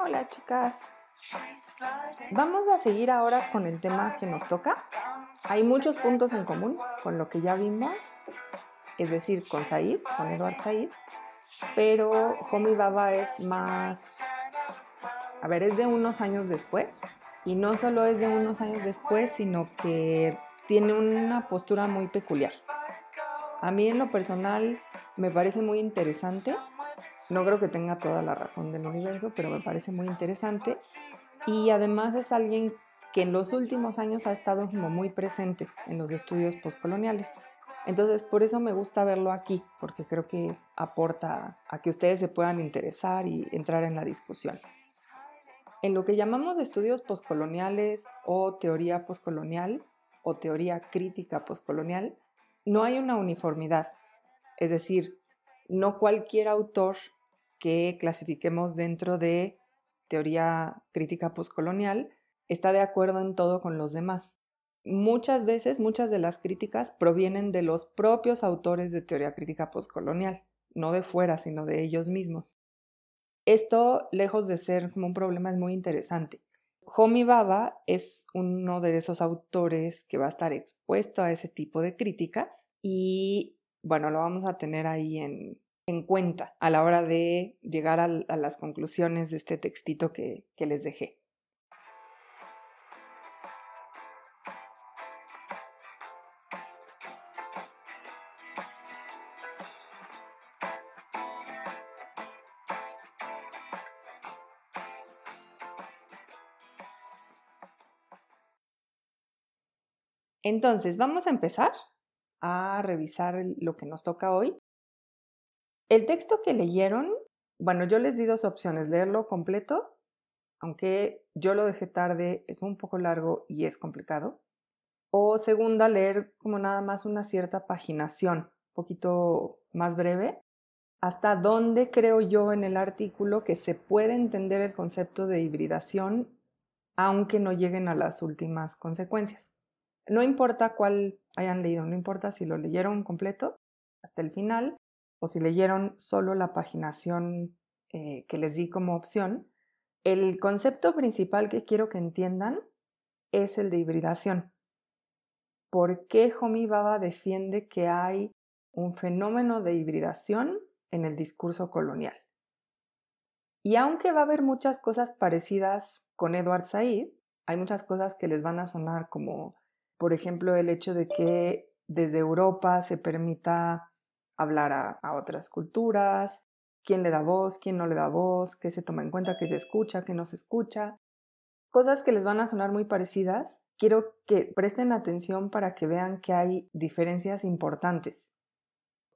Hola chicas. Vamos a seguir ahora con el tema que nos toca. Hay muchos puntos en común con lo que ya vimos, es decir, con Said, con Edward Said, pero Homi Baba es más, a ver, es de unos años después, y no solo es de unos años después, sino que tiene una postura muy peculiar. A mí en lo personal me parece muy interesante. No creo que tenga toda la razón del universo, pero me parece muy interesante. Y además es alguien que en los últimos años ha estado como muy presente en los estudios postcoloniales. Entonces, por eso me gusta verlo aquí, porque creo que aporta a que ustedes se puedan interesar y entrar en la discusión. En lo que llamamos estudios postcoloniales o teoría postcolonial o teoría crítica postcolonial, no hay una uniformidad. Es decir, no cualquier autor que clasifiquemos dentro de teoría crítica postcolonial está de acuerdo en todo con los demás. Muchas veces, muchas de las críticas provienen de los propios autores de teoría crítica postcolonial, no de fuera, sino de ellos mismos. Esto, lejos de ser como un problema, es muy interesante. Homi Baba es uno de esos autores que va a estar expuesto a ese tipo de críticas y bueno, lo vamos a tener ahí en, cuenta a la hora de llegar a, las conclusiones de este textito que les dejé. Entonces, vamos a empezar a revisar lo que nos toca hoy. El texto que leyeron, bueno, yo les di dos opciones, leerlo completo, aunque yo lo dejé tarde, es un poco largo y es complicado. O segunda, leer como nada más una cierta paginación, un poquito más breve, hasta dónde creo yo en el artículo que se puede entender el concepto de hibridación, aunque no lleguen a las últimas consecuencias. No importa cuál hayan leído, no importa si lo leyeron completo hasta el final o si leyeron solo la paginación eh, que les di como opción, el concepto principal que quiero que entiendan es el de hibridación. ¿Por qué Homi Baba defiende que hay un fenómeno de hibridación en el discurso colonial? Y aunque va a haber muchas cosas parecidas con Edward Said, hay muchas cosas que les van a sonar como por ejemplo, el hecho de que desde Europa se permita hablar a, otras culturas, quién le da voz, quién no le da voz, qué se toma en cuenta, qué se escucha, qué no se escucha. Cosas que les van a sonar muy parecidas. Quiero que presten atención para que vean que hay diferencias importantes.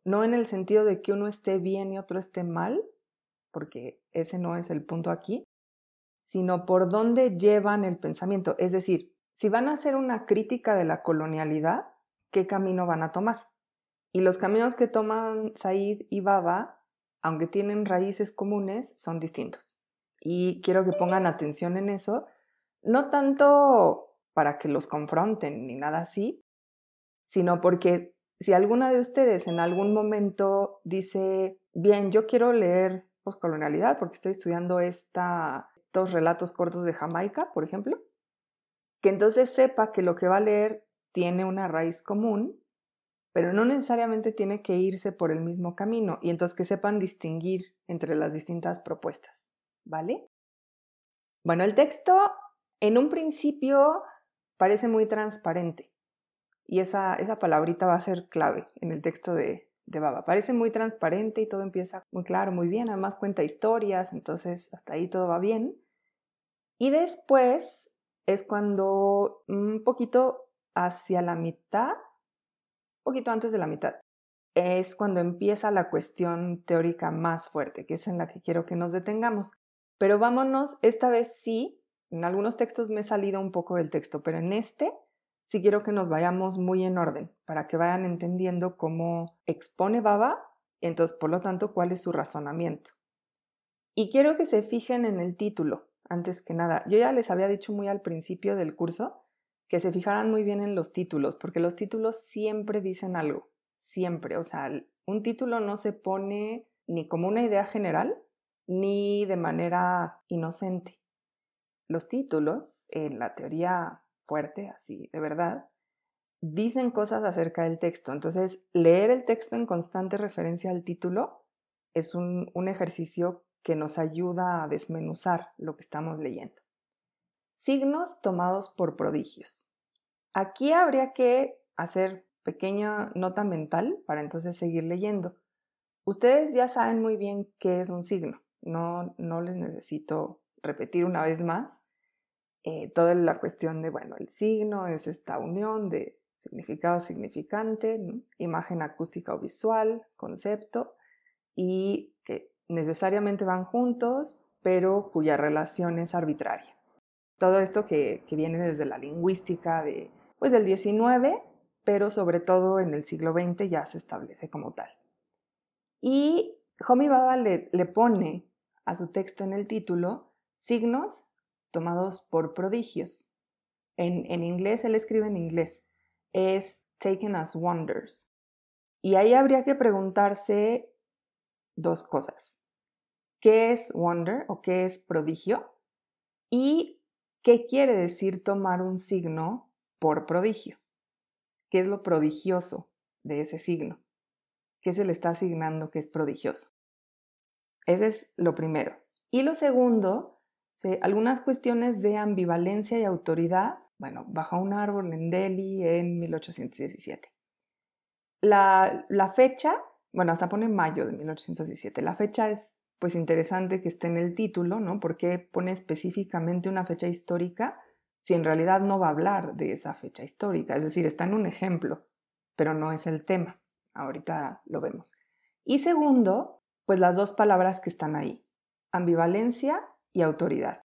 No en el sentido de que uno esté bien y otro esté mal, porque ese no es el punto aquí, sino por dónde llevan el pensamiento. Es decir, si van a hacer una crítica de la colonialidad, ¿qué camino van a tomar? Y los caminos que toman Said y Baba, aunque tienen raíces comunes, son distintos. Y quiero que pongan atención en eso, no tanto para que los confronten ni nada así, sino porque si alguna de ustedes en algún momento dice, bien, yo quiero leer poscolonialidad porque estoy estudiando esta, estos relatos cortos de Jamaica, por ejemplo, que entonces sepa que lo que va a leer tiene una raíz común, pero no necesariamente tiene que irse por el mismo camino y entonces que sepan distinguir entre las distintas propuestas, ¿vale? Bueno, el texto en un principio parece muy transparente y esa, esa palabrita va a ser clave en el texto de, de Baba. Parece muy transparente y todo empieza muy claro, muy bien, además cuenta historias, entonces hasta ahí todo va bien. Y después es cuando un poquito hacia la mitad, poquito antes de la mitad, es cuando empieza la cuestión teórica más fuerte, que es en la que quiero que nos detengamos. Pero vámonos, esta vez sí, en algunos textos me he salido un poco del texto, pero en este sí quiero que nos vayamos muy en orden, para que vayan entendiendo cómo expone Baba, y entonces, por lo tanto, cuál es su razonamiento. Y quiero que se fijen en el título, antes que nada. Yo ya les había dicho muy al principio del curso que se fijaran muy bien en los títulos, porque los títulos siempre dicen algo, siempre. O sea, un título no se pone ni como una idea general, ni de manera inocente. Los títulos, en la teoría fuerte, así de verdad, dicen cosas acerca del texto. Entonces, leer el texto en constante referencia al título es un, un ejercicio que nos ayuda a desmenuzar lo que estamos leyendo. Signos tomados por prodigios. Aquí habría que hacer pequeña nota mental para entonces seguir leyendo. Ustedes ya saben muy bien qué es un signo, no, no les necesito repetir una vez más. Eh, toda la cuestión de, bueno, el signo es esta unión de significado significante, imagen acústica o visual, concepto, y que necesariamente van juntos, pero cuya relación es arbitraria. Todo esto que, que viene desde la lingüística de, pues, del 19 pero sobre todo en el siglo XX ya se establece como tal. Y Homi Baba le, pone a su texto en el título signos tomados por prodigios. En, en inglés, él escribe en inglés, es taken as wonders. Y ahí habría que preguntarse dos cosas. ¿Qué es wonder o qué es prodigio? ¿Y qué quiere decir tomar un signo por prodigio? qué es lo prodigioso de ese signo, qué se le está asignando que es prodigioso. Ese es lo primero. Y lo segundo, algunas cuestiones de ambivalencia y autoridad, bueno, bajo un árbol en Delhi en 1817. La, la fecha, bueno, hasta pone mayo de 1817. La fecha es pues interesante que esté en el título, ¿no? Porque pone específicamente una fecha histórica si en realidad no va a hablar de esa fecha histórica. Es decir, está en un ejemplo, pero no es el tema. Ahorita lo vemos. Y segundo, pues las dos palabras que están ahí, ambivalencia y autoridad.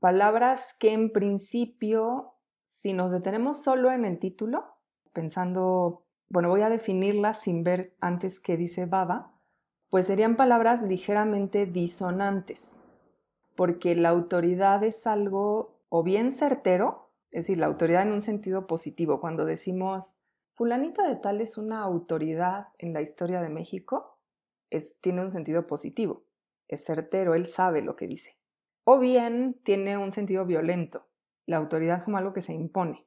Palabras que en principio, si nos detenemos solo en el título, pensando, bueno, voy a definirlas sin ver antes qué dice Baba, pues serían palabras ligeramente disonantes, porque la autoridad es algo o bien certero, es decir, la autoridad en un sentido positivo, cuando decimos, fulanito de tal es una autoridad en la historia de México, tiene un sentido positivo, es certero, él sabe lo que dice. O bien tiene un sentido violento, la autoridad como algo que se impone.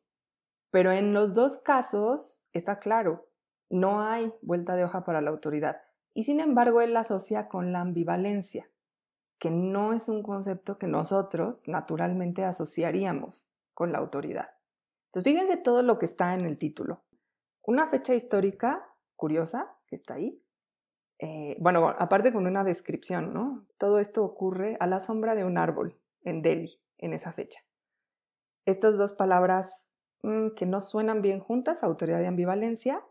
Pero en los dos casos está claro, no hay vuelta de hoja para la autoridad. Y sin embargo, él la asocia con la ambivalencia que no es un concepto que nosotros naturalmente asociaríamos con la autoridad. Entonces, fíjense todo lo que está en el título. Una fecha histórica curiosa que está ahí. Eh, bueno, aparte con una descripción, ¿no? Todo esto ocurre a la sombra de un árbol en Delhi en esa fecha. Estas dos palabras mm, que no suenan bien juntas, autoridad y ambivalencia,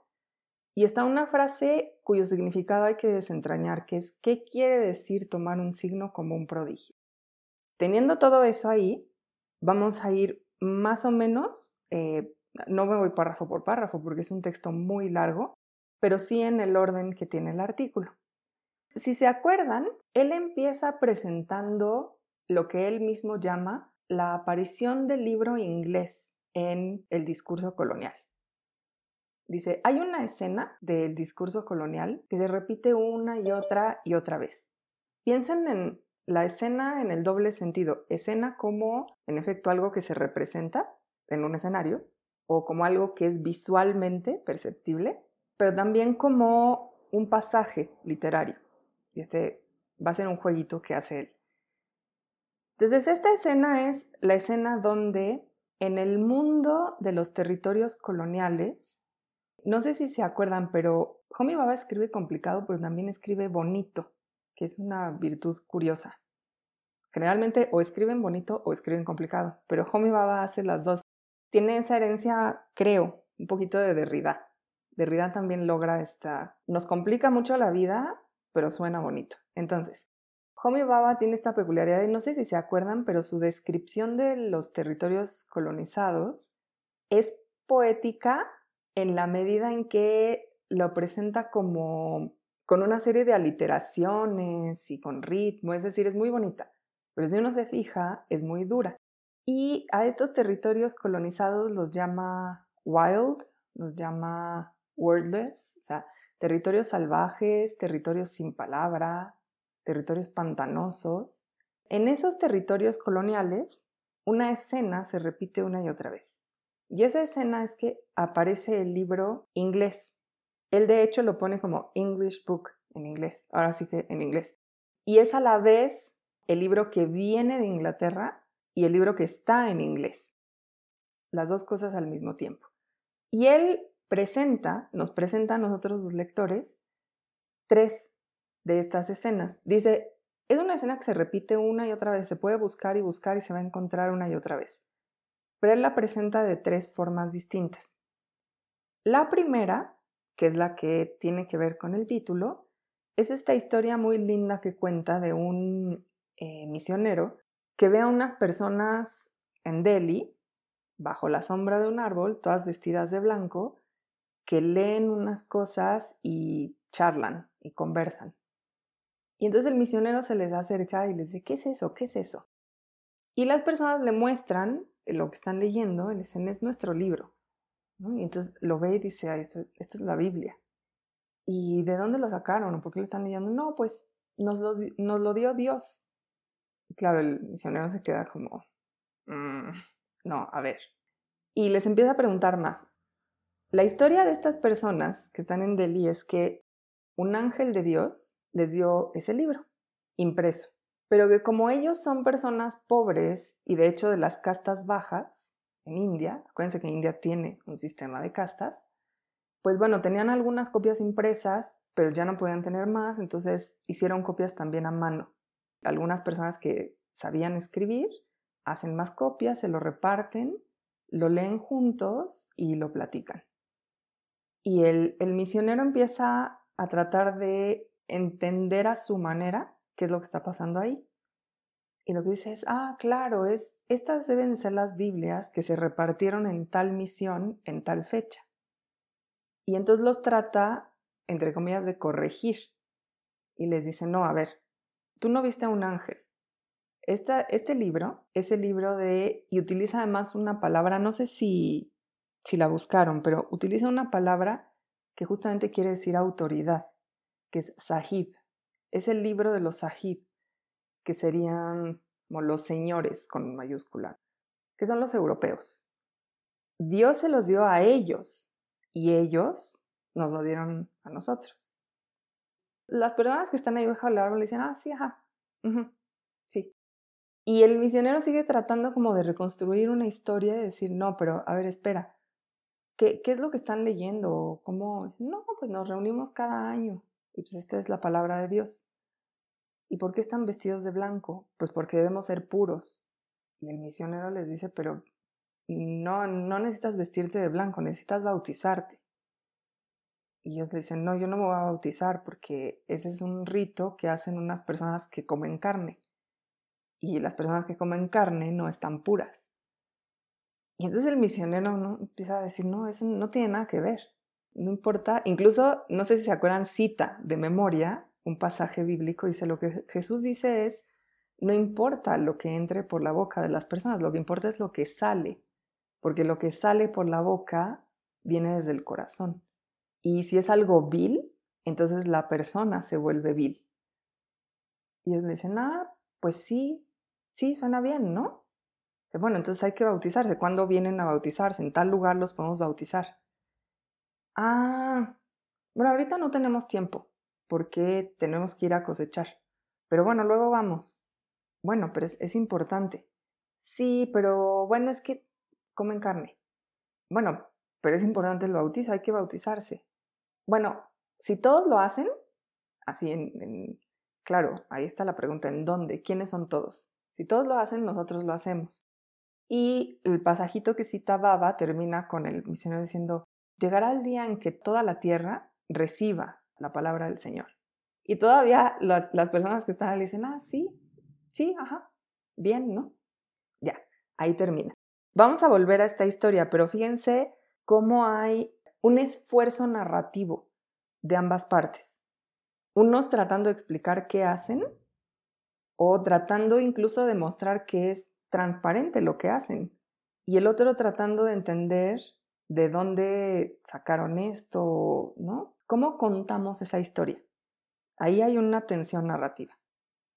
y está una frase cuyo significado hay que desentrañar, que es ¿qué quiere decir tomar un signo como un prodigio? Teniendo todo eso ahí, vamos a ir más o menos, eh, no me voy párrafo por párrafo porque es un texto muy largo, pero sí en el orden que tiene el artículo. Si se acuerdan, él empieza presentando lo que él mismo llama la aparición del libro inglés en el discurso colonial. Dice, hay una escena del discurso colonial que se repite una y otra y otra vez. Piensen en la escena en el doble sentido. Escena como, en efecto, algo que se representa en un escenario o como algo que es visualmente perceptible, pero también como un pasaje literario. Y este va a ser un jueguito que hace él. Entonces, esta escena es la escena donde en el mundo de los territorios coloniales no sé si se acuerdan, pero Homi Baba escribe complicado, pero también escribe bonito, que es una virtud curiosa. Generalmente o escriben bonito o escriben complicado, pero Homi Baba hace las dos. Tiene esa herencia, creo, un poquito de Derrida. Derrida también logra esta... Nos complica mucho la vida, pero suena bonito. Entonces, Homi Baba tiene esta peculiaridad y no sé si se acuerdan, pero su descripción de los territorios colonizados es poética en la medida en que lo presenta como con una serie de aliteraciones y con ritmo, es decir, es muy bonita, pero si uno se fija, es muy dura. Y a estos territorios colonizados los llama wild, los llama wordless, o sea, territorios salvajes, territorios sin palabra, territorios pantanosos. En esos territorios coloniales, una escena se repite una y otra vez. Y esa escena es que aparece el libro inglés. Él de hecho lo pone como English Book en inglés, ahora sí que en inglés. Y es a la vez el libro que viene de Inglaterra y el libro que está en inglés. Las dos cosas al mismo tiempo. Y él presenta, nos presenta a nosotros los lectores, tres de estas escenas. Dice, es una escena que se repite una y otra vez, se puede buscar y buscar y se va a encontrar una y otra vez. Pero él la presenta de tres formas distintas. La primera, que es la que tiene que ver con el título, es esta historia muy linda que cuenta de un eh, misionero que ve a unas personas en Delhi, bajo la sombra de un árbol, todas vestidas de blanco, que leen unas cosas y charlan y conversan. Y entonces el misionero se les acerca y les dice, ¿qué es eso? ¿Qué es eso? Y las personas le muestran lo que están leyendo le dicen, es nuestro libro. Y entonces lo ve y dice, esto, esto, es la Biblia. ¿Y de dónde lo sacaron? ¿Por qué lo están leyendo? No, pues nos lo, nos lo dio Dios. Y claro, el misionero se queda como, mm, no, a ver. Y les empieza a preguntar más. La historia de estas personas que están en Delhi es que un ángel de Dios les dio ese libro impreso, pero que como ellos son personas pobres y de hecho de las castas bajas en India, acuérdense que India tiene un sistema de castas, pues bueno, tenían algunas copias impresas, pero ya no podían tener más, entonces hicieron copias también a mano. Algunas personas que sabían escribir hacen más copias, se lo reparten, lo leen juntos y lo platican. Y el, el misionero empieza a tratar de entender a su manera qué es lo que está pasando ahí. Y lo que dice es, ah, claro, es, estas deben ser las Biblias que se repartieron en tal misión en tal fecha. Y entonces los trata, entre comillas, de corregir. Y les dice, no, a ver, tú no viste a un ángel. Esta, este libro es el libro de, y utiliza además una palabra, no sé si, si la buscaron, pero utiliza una palabra que justamente quiere decir autoridad que es Sahib. Es el libro de los Sahib, que serían como los señores con mayúscula, que son los europeos. Dios se los dio a ellos y ellos nos lo dieron a nosotros. Las personas que están ahí bajo el árbol le dicen, ah, sí, ajá, sí. Y el misionero sigue tratando como de reconstruir una historia y decir, no, pero a ver, espera, ¿qué, qué es lo que están leyendo? ¿Cómo? No, pues nos reunimos cada año. Y pues esta es la palabra de Dios. ¿Y por qué están vestidos de blanco? Pues porque debemos ser puros. Y el misionero les dice, pero no, no necesitas vestirte de blanco, necesitas bautizarte. Y ellos le dicen, no, yo no me voy a bautizar porque ese es un rito que hacen unas personas que comen carne. Y las personas que comen carne no están puras. Y entonces el misionero ¿no? empieza a decir, no, eso no tiene nada que ver. No importa, incluso, no sé si se acuerdan, cita de memoria un pasaje bíblico, dice lo que Jesús dice es, no importa lo que entre por la boca de las personas, lo que importa es lo que sale, porque lo que sale por la boca viene desde el corazón. Y si es algo vil, entonces la persona se vuelve vil. Y ellos le dicen, ah, pues sí, sí, suena bien, ¿no? Bueno, entonces hay que bautizarse. ¿Cuándo vienen a bautizarse? En tal lugar los podemos bautizar. Ah, bueno, ahorita no tenemos tiempo porque tenemos que ir a cosechar. Pero bueno, luego vamos. Bueno, pero es, importante. Sí, pero bueno, es que comen carne. Bueno, pero es importante el bautizo, hay que bautizarse. Bueno, si todos lo hacen, así en, claro, ahí está la pregunta, ¿en dónde? ¿Quiénes son todos? Si todos lo hacen, nosotros lo hacemos. Y el pasajito que cita Baba termina con el misionero diciendo, llegará el día en que toda la tierra reciba la palabra del Señor. Y todavía las, personas que están ahí dicen, ah, sí, sí, ajá, bien, ¿no? Ya, ahí termina. Vamos a volver a esta historia, pero fíjense cómo hay un esfuerzo narrativo de ambas partes. Unos tratando de explicar qué hacen o tratando incluso de mostrar que es transparente lo que hacen. Y el otro tratando de entender de dónde sacaron esto, ¿no? ¿Cómo contamos esa historia? Ahí hay una tensión narrativa.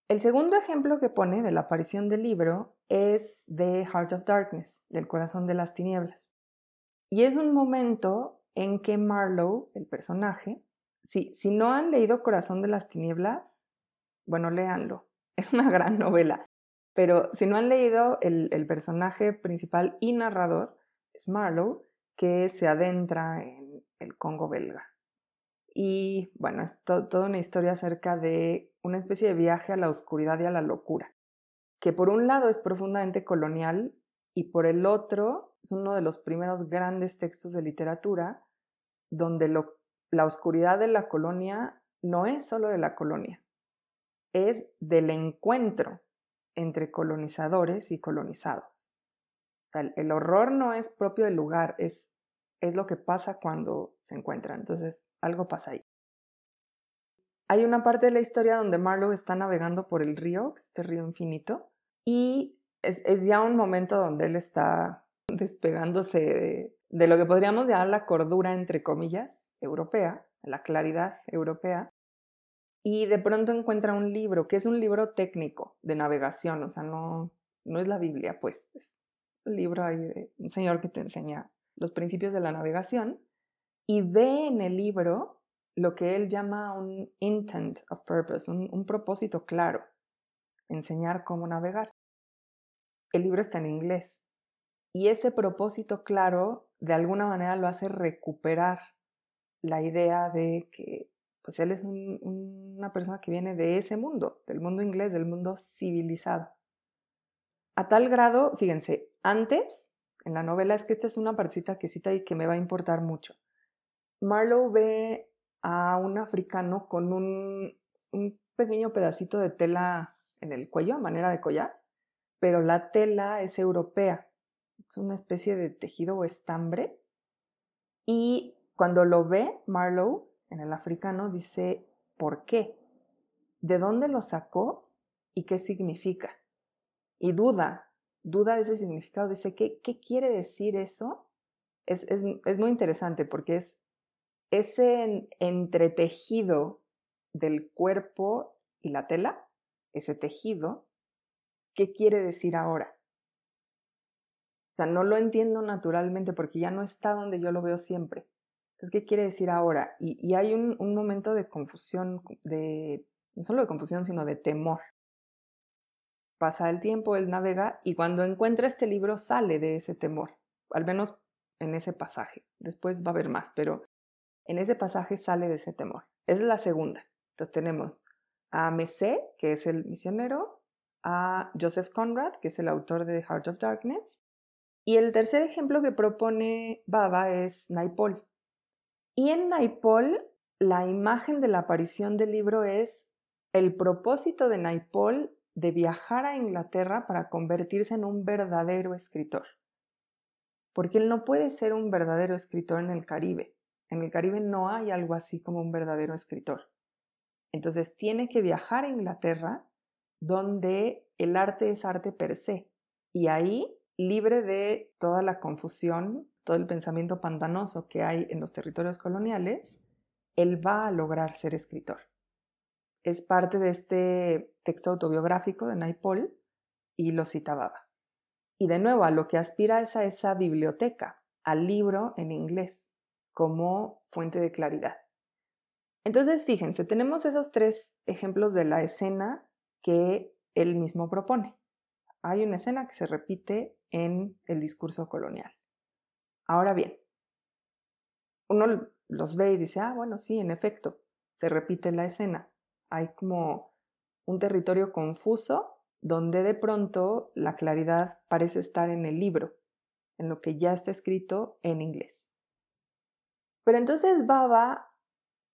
El segundo ejemplo que pone de la aparición del libro es de Heart of Darkness, del corazón de las tinieblas. Y es un momento en que Marlowe, el personaje, si, si no han leído Corazón de las Tinieblas, bueno, léanlo. Es una gran novela. Pero si no han leído, el, el personaje principal y narrador es Marlowe, que se adentra en el Congo belga. Y bueno, es toda una historia acerca de una especie de viaje a la oscuridad y a la locura, que por un lado es profundamente colonial y por el otro es uno de los primeros grandes textos de literatura donde la oscuridad de la colonia no es solo de la colonia, es del encuentro entre colonizadores y colonizados. El, horror no es propio del lugar, es, es lo que pasa cuando se encuentran. Entonces, algo pasa ahí. Hay una parte de la historia donde Marlowe está navegando por el río, este río infinito, y es, ya un momento donde él está despegándose de, lo que podríamos llamar la cordura, entre comillas, europea, la claridad europea, y de pronto encuentra un libro, que es un libro técnico de navegación, o sea, no, no es la Biblia, pues, es libro ahí de un señor que te enseña los principios de la navegación, y ve en el libro lo que él llama un intent of purpose, un, propósito claro, enseñar cómo navegar. El libro está en inglés y ese propósito claro de alguna manera lo hace recuperar la idea de que pues él es una persona que viene de ese mundo, del mundo inglés, del mundo civilizado. A tal grado, fíjense, antes en la novela es que esta es una partecita que cita y que me va a importar mucho. Marlowe ve a un africano con un, pequeño pedacito de tela en el cuello a manera de collar, pero la tela es europea, es una especie de tejido o estambre. Y cuando lo ve Marlowe en el africano, dice, ¿por qué? ¿De dónde lo sacó y qué significa? Y duda, duda de ese significado, dice, ¿qué, quiere decir eso? Es, es muy interesante porque es ese entretejido del cuerpo y la tela, ese tejido, ¿qué quiere decir ahora? O sea, no lo entiendo naturalmente porque ya no está donde yo lo veo siempre. Entonces, ¿qué quiere decir ahora? Y, hay un, un, momento de confusión, de, no solo de confusión, sino de temor. Pasa el tiempo, él navega y cuando encuentra este libro sale de ese temor, al menos en ese pasaje. Después va a haber más, pero en ese pasaje sale de ese temor. es la segunda. Entonces tenemos a Messé, que es el misionero, a Joseph Conrad, que es el autor de Heart of Darkness, y el tercer ejemplo que propone Baba es Naipol. Y en Naipol, la imagen de la aparición del libro es el propósito de Naipol de viajar a Inglaterra para convertirse en un verdadero escritor. Porque él no puede ser un verdadero escritor en el Caribe. En el Caribe no hay algo así como un verdadero escritor. Entonces tiene que viajar a Inglaterra, donde el arte es arte per se, y ahí, libre de toda la confusión, todo el pensamiento pantanoso que hay en los territorios coloniales, él va a lograr ser escritor. Es parte de este texto autobiográfico de Naipaul y lo citaba. Y de nuevo, a lo que aspira es a esa biblioteca, al libro en inglés, como fuente de claridad. Entonces, fíjense, tenemos esos tres ejemplos de la escena que él mismo propone. Hay una escena que se repite en el discurso colonial. Ahora bien, uno los ve y dice, ah, bueno, sí, en efecto, se repite la escena. Hay como un territorio confuso donde de pronto la claridad parece estar en el libro, en lo que ya está escrito en inglés. Pero entonces Baba,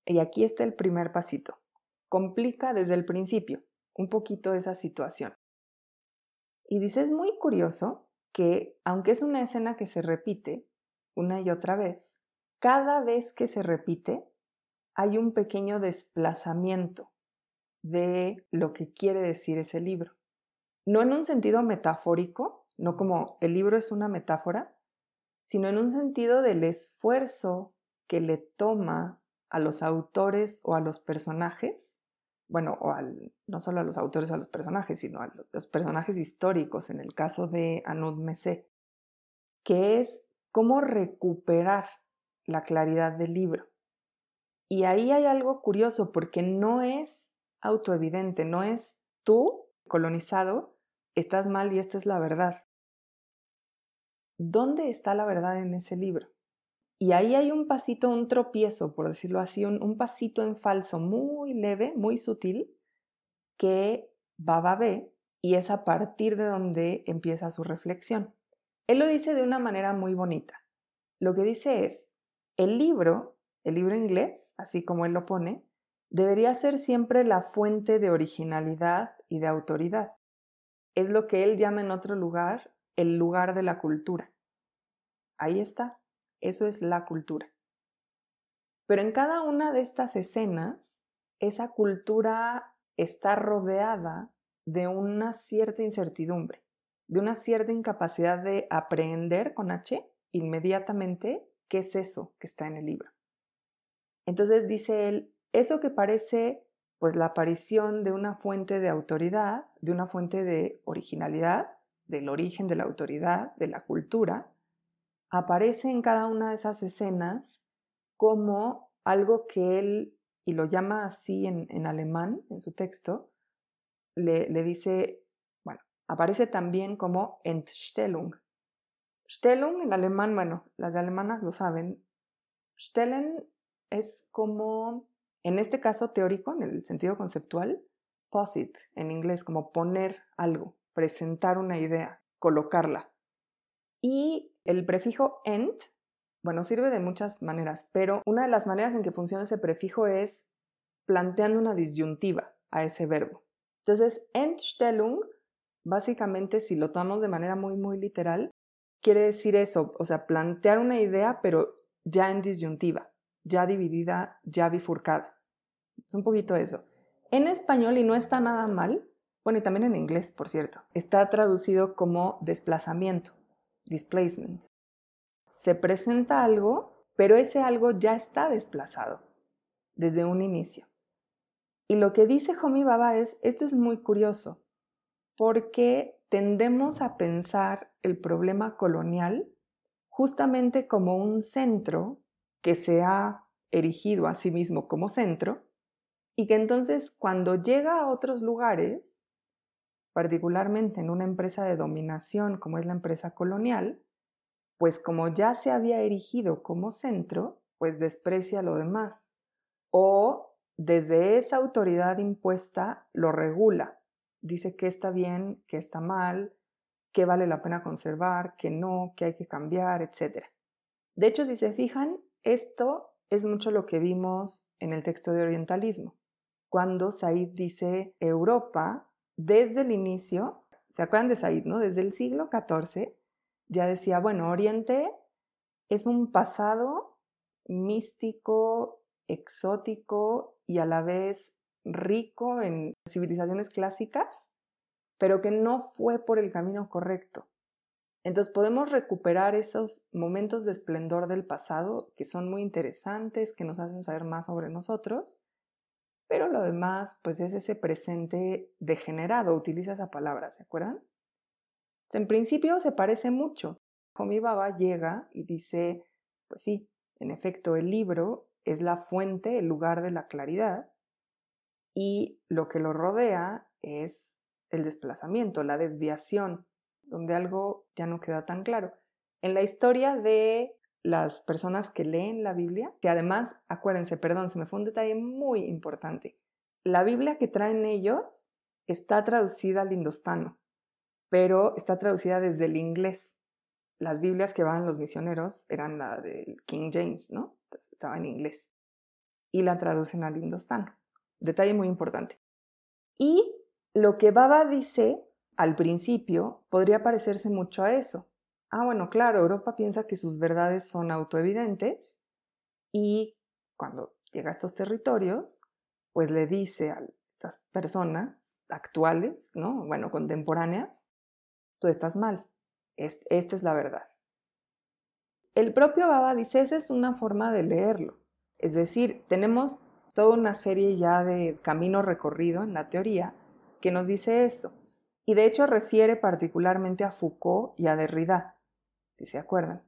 y aquí está el primer pasito, complica desde el principio un poquito esa situación. Y dice, es muy curioso que, aunque es una escena que se repite una y otra vez, cada vez que se repite hay un pequeño desplazamiento de lo que quiere decir ese libro. No en un sentido metafórico, no como el libro es una metáfora, sino en un sentido del esfuerzo que le toma a los autores o a los personajes bueno, o no solo a los autores, a los personajes, sino a los personajes históricos, en el caso de Anud Messé, que es cómo recuperar la claridad del libro. Y ahí hay algo curioso porque no es autoevidente, no es tú, colonizado, estás mal y esta es la verdad. ¿Dónde está la verdad en ese libro? Y ahí hay un pasito, un tropiezo, por decirlo así, un, pasito en falso muy leve, muy sutil, que Baba ve y es a partir de donde empieza su reflexión. Él lo dice de una manera muy bonita. Lo que dice es, el libro, el libro inglés, así como él lo pone, debería ser siempre la fuente de originalidad y de autoridad. Es lo que él llama en otro lugar el lugar de la cultura. Ahí está, eso es la cultura. Pero en cada una de estas escenas, esa cultura está rodeada de una cierta incertidumbre, de una cierta incapacidad de aprender con H inmediatamente qué es eso que está en el libro. Entonces dice él, eso que parece pues la aparición de una fuente de autoridad, de una fuente de originalidad, del origen de la autoridad, de la cultura, aparece en cada una de esas escenas como algo que él, y lo llama así en, alemán, en su texto, le, le, dice, bueno, aparece también como Entstellung. Stellung en alemán, bueno, las alemanas lo saben, Stellen es como, en este caso teórico, en el sentido conceptual, posit en inglés, como poner algo, presentar una idea, colocarla. Y el prefijo ent, bueno, sirve de muchas maneras, pero una de las maneras en que funciona ese prefijo es planteando una disyuntiva a ese verbo. Entonces, Entstellung, básicamente, si lo tomamos de manera muy, muy literal, quiere decir eso, o sea, plantear una idea, pero ya en disyuntiva, ya dividida, ya bifurcada. Es un poquito eso. En español, y no está nada mal, bueno, y también en inglés, por cierto, está traducido como desplazamiento displacement. Se presenta algo, pero ese algo ya está desplazado desde un inicio. Y lo que dice Homi Baba es, esto es muy curioso, porque tendemos a pensar el problema colonial justamente como un centro que se ha erigido a sí mismo como centro y que entonces cuando llega a otros lugares particularmente en una empresa de dominación como es la empresa colonial, pues como ya se había erigido como centro, pues desprecia lo demás. O desde esa autoridad impuesta lo regula. Dice que está bien, que está mal, que vale la pena conservar, que no, que hay que cambiar, etc. De hecho, si se fijan, esto es mucho lo que vimos en el texto de orientalismo, cuando Said dice Europa desde el inicio, ¿se acuerdan de Said, no? Desde el siglo XIV ya decía, bueno, Oriente es un pasado místico, exótico y a la vez rico en civilizaciones clásicas, pero que no fue por el camino correcto. Entonces podemos recuperar esos momentos de esplendor del pasado que son muy interesantes, que nos hacen saber más sobre nosotros, pero lo demás, pues es ese presente degenerado, utiliza esa palabra, ¿se acuerdan? En principio se parece mucho. Homi Baba llega y dice, pues sí, en efecto, el libro es la fuente, el lugar de la claridad, y lo que lo rodea es el desplazamiento, la desviación, donde algo ya no queda tan claro. En la historia de las personas que leen la Biblia, que además, acuérdense, perdón, se me fue un detalle muy importante. La Biblia que traen ellos está traducida al indostano, pero está traducida desde el inglés. Las Biblias que van los misioneros eran la del King James, ¿no? Entonces estaba en inglés. Y la traducen al indostano. Detalle muy importante. Y lo que Baba dice al principio podría parecerse mucho a eso. Ah, bueno, claro, Europa piensa que sus verdades son autoevidentes y cuando llega a estos territorios, pues le dice a estas personas actuales, ¿no? Bueno, contemporáneas, tú estás mal, esta es la verdad. El propio Baba dice, esa es una forma de leerlo. Es decir, tenemos toda una serie ya de camino recorrido en la teoría que nos dice esto. Y de hecho refiere particularmente a Foucault y a Derrida, si se acuerdan.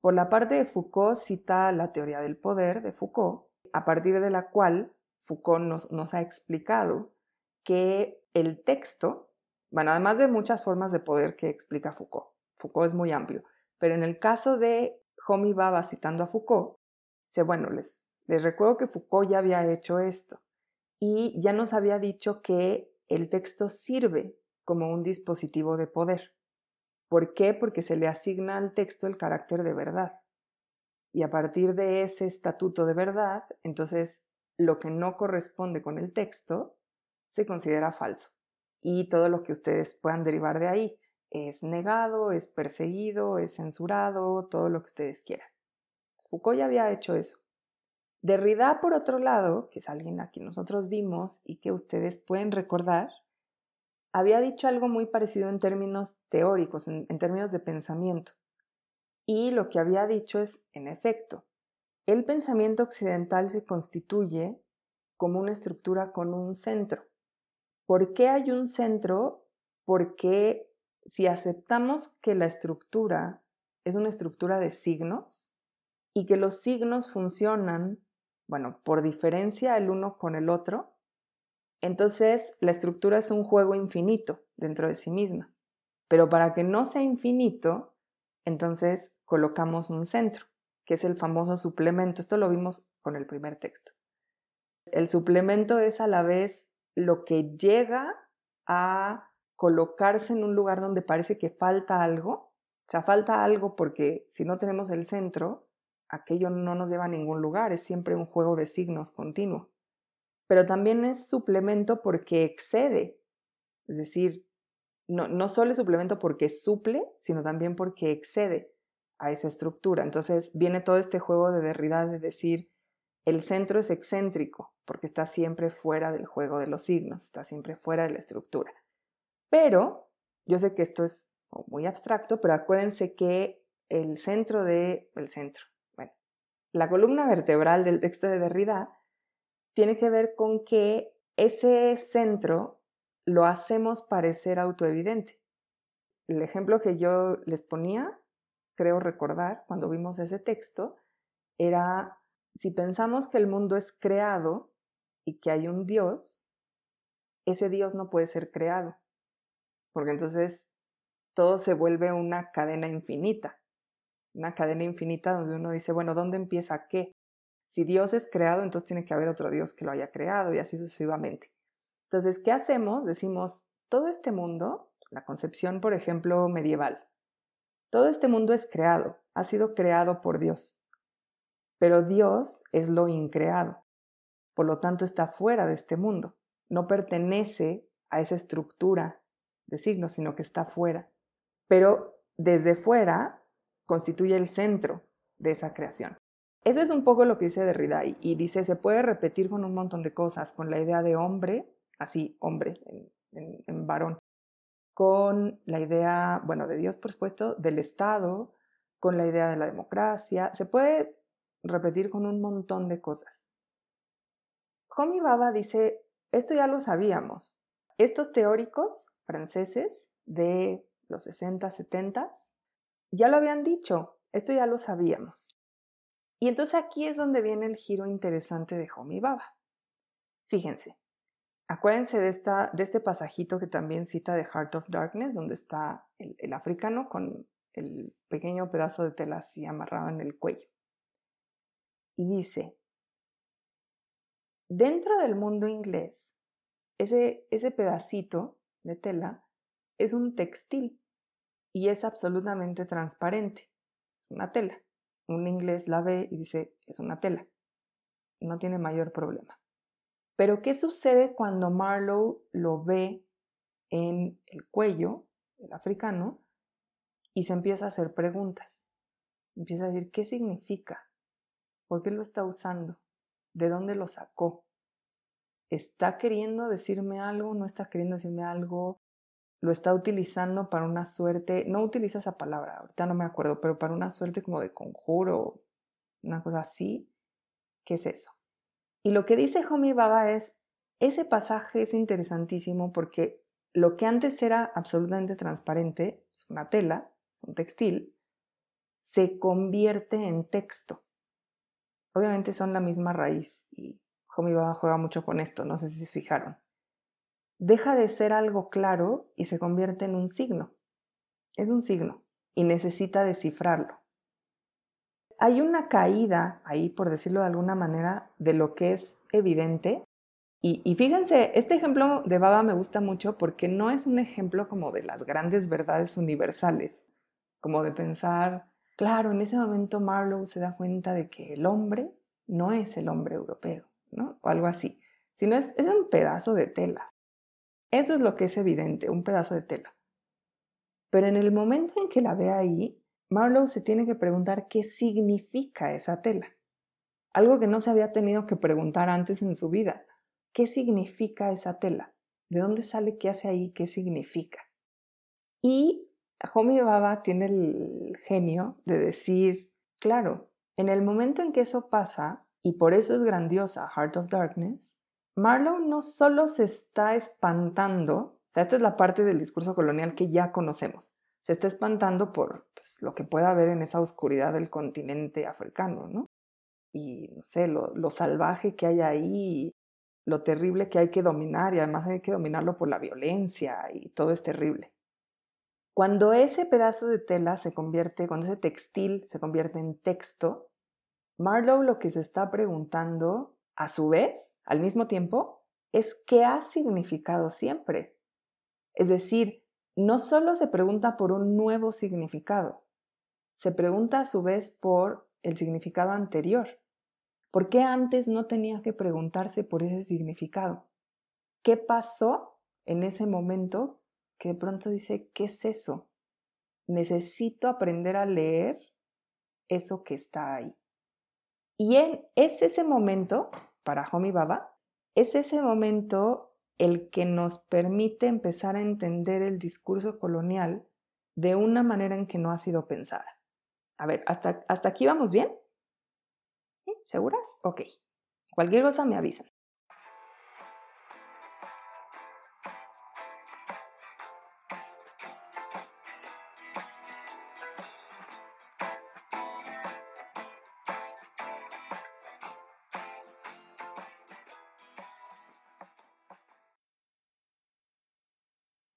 Por la parte de Foucault cita la teoría del poder de Foucault, a partir de la cual Foucault nos, ha explicado que el texto, bueno, además de muchas formas de poder que explica Foucault, Foucault es muy amplio, pero en el caso de Homi Baba citando a Foucault, bueno, les, les recuerdo que Foucault ya había hecho esto y ya nos había dicho que el texto sirve como un dispositivo de poder. ¿Por qué? Porque se le asigna al texto el carácter de verdad. Y a partir de ese estatuto de verdad, entonces lo que no corresponde con el texto se considera falso. Y todo lo que ustedes puedan derivar de ahí es negado, es perseguido, es censurado, todo lo que ustedes quieran. Foucault ya había hecho eso. Derrida, por otro lado, que es alguien a quien nosotros vimos y que ustedes pueden recordar, había dicho algo muy parecido en términos teóricos, en, términos de pensamiento. Y lo que había dicho es, en efecto, el pensamiento occidental se constituye como una estructura con un centro. ¿Por qué hay un centro? Porque si aceptamos que la estructura es una estructura de signos y que los signos funcionan, bueno, por diferencia el uno con el otro, entonces, la estructura es un juego infinito dentro de sí misma. Pero para que no sea infinito, entonces colocamos un centro, que es el famoso suplemento. Esto lo vimos con el primer texto. El suplemento es a la vez lo que llega a colocarse en un lugar donde parece que falta algo. O sea, falta algo porque si no tenemos el centro, aquello no nos lleva a ningún lugar, es siempre un juego de signos continuo pero también es suplemento porque excede. Es decir, no, no solo es suplemento porque suple, sino también porque excede a esa estructura. Entonces viene todo este juego de Derrida de decir, el centro es excéntrico porque está siempre fuera del juego de los signos, está siempre fuera de la estructura. Pero, yo sé que esto es muy abstracto, pero acuérdense que el centro de, el centro, bueno, la columna vertebral del texto de Derrida tiene que ver con que ese centro lo hacemos parecer autoevidente. El ejemplo que yo les ponía, creo recordar, cuando vimos ese texto, era si pensamos que el mundo es creado y que hay un Dios, ese Dios no puede ser creado, porque entonces todo se vuelve una cadena infinita, una cadena infinita donde uno dice, bueno, ¿dónde empieza qué? Si Dios es creado, entonces tiene que haber otro Dios que lo haya creado y así sucesivamente. Entonces, ¿qué hacemos? Decimos, todo este mundo, la concepción, por ejemplo, medieval, todo este mundo es creado, ha sido creado por Dios, pero Dios es lo increado, por lo tanto está fuera de este mundo, no pertenece a esa estructura de signos, sino que está fuera, pero desde fuera constituye el centro de esa creación. Ese es un poco lo que dice Derrida y, dice, se puede repetir con un montón de cosas, con la idea de hombre, así, hombre, en, varón, con la idea, bueno, de Dios, por supuesto, del Estado, con la idea de la democracia, se puede repetir con un montón de cosas. Homi Baba dice, esto ya lo sabíamos. Estos teóricos franceses de los 60, 70, ya lo habían dicho, esto ya lo sabíamos. Y entonces aquí es donde viene el giro interesante de Homi Baba. Fíjense, acuérdense de, esta, de este pasajito que también cita de Heart of Darkness, donde está el, africano con el pequeño pedazo de tela así amarrado en el cuello. Y dice, dentro del mundo inglés, ese, ese pedacito de tela es un textil y es absolutamente transparente. Es una tela un inglés la ve y dice, es una tela. No tiene mayor problema. Pero ¿qué sucede cuando Marlowe lo ve en el cuello, el africano, y se empieza a hacer preguntas? Empieza a decir, ¿qué significa? ¿Por qué lo está usando? ¿De dónde lo sacó? ¿Está queriendo decirme algo? ¿No está queriendo decirme algo? Lo está utilizando para una suerte, no utiliza esa palabra, ahorita no me acuerdo, pero para una suerte como de conjuro, una cosa así. ¿Qué es eso? Y lo que dice Homi Baba es, ese pasaje es interesantísimo porque lo que antes era absolutamente transparente, es una tela, es un textil, se convierte en texto. Obviamente son la misma raíz y Homi Baba juega mucho con esto, no sé si se fijaron. Deja de ser algo claro y se convierte en un signo. Es un signo y necesita descifrarlo. Hay una caída ahí, por decirlo de alguna manera, de lo que es evidente. Y, y, fíjense, este ejemplo de Baba me gusta mucho porque no es un ejemplo como de las grandes verdades universales, como de pensar, claro, en ese momento Marlowe se da cuenta de que el hombre no es el hombre europeo, ¿no? O algo así, sino es, es un pedazo de tela. Eso es lo que es evidente, un pedazo de tela. Pero en el momento en que la ve ahí, Marlowe se tiene que preguntar qué significa esa tela. Algo que no se había tenido que preguntar antes en su vida. ¿Qué significa esa tela? ¿De dónde sale? ¿Qué hace ahí? ¿Qué significa? Y Homi Baba tiene el genio de decir, claro, en el momento en que eso pasa, y por eso es grandiosa Heart of Darkness, Marlowe no solo se está espantando, o sea, esta es la parte del discurso colonial que ya conocemos, se está espantando por pues, lo que pueda haber en esa oscuridad del continente africano, ¿no? Y, no sé, lo, lo salvaje que hay ahí, lo terrible que hay que dominar, y además hay que dominarlo por la violencia, y todo es terrible. Cuando ese pedazo de tela se convierte, cuando ese textil se convierte en texto, Marlowe lo que se está preguntando, a su vez, al mismo tiempo, es qué ha significado siempre. Es decir, no solo se pregunta por un nuevo significado, se pregunta a su vez por el significado anterior. ¿Por qué antes no tenía que preguntarse por ese significado? ¿Qué pasó en ese momento que de pronto dice, ¿qué es eso? Necesito aprender a leer eso que está ahí. Y es ese momento, para Homi Baba, es ese momento el que nos permite empezar a entender el discurso colonial de una manera en que no ha sido pensada. A ver, ¿hasta, hasta aquí vamos bien? ¿Seguras? Ok. Cualquier cosa me avisan.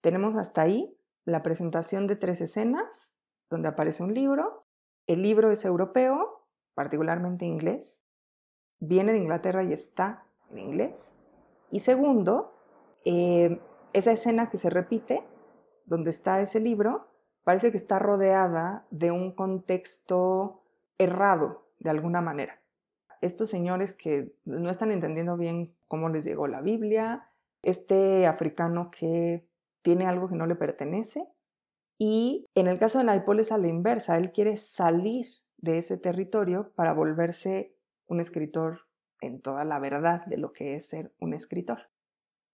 Tenemos hasta ahí la presentación de tres escenas, donde aparece un libro. El libro es europeo, particularmente inglés. Viene de Inglaterra y está en inglés. Y segundo, eh, esa escena que se repite, donde está ese libro, parece que está rodeada de un contexto errado, de alguna manera. Estos señores que no están entendiendo bien cómo les llegó la Biblia, este africano que tiene algo que no le pertenece. Y en el caso de Naipaul es a la inversa, él quiere salir de ese territorio para volverse un escritor en toda la verdad de lo que es ser un escritor.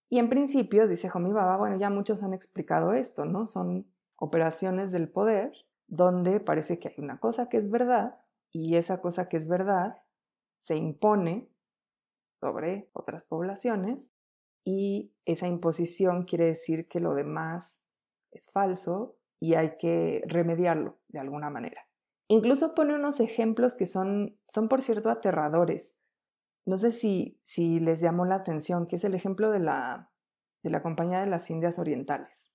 Y en principio, dice Homi Baba, bueno, ya muchos han explicado esto, ¿no? Son operaciones del poder donde parece que hay una cosa que es verdad y esa cosa que es verdad se impone sobre otras poblaciones y esa imposición quiere decir que lo demás es falso y hay que remediarlo de alguna manera. Incluso pone unos ejemplos que son, son por cierto, aterradores. No sé si, si les llamó la atención, que es el ejemplo de la, de la Compañía de las Indias Orientales.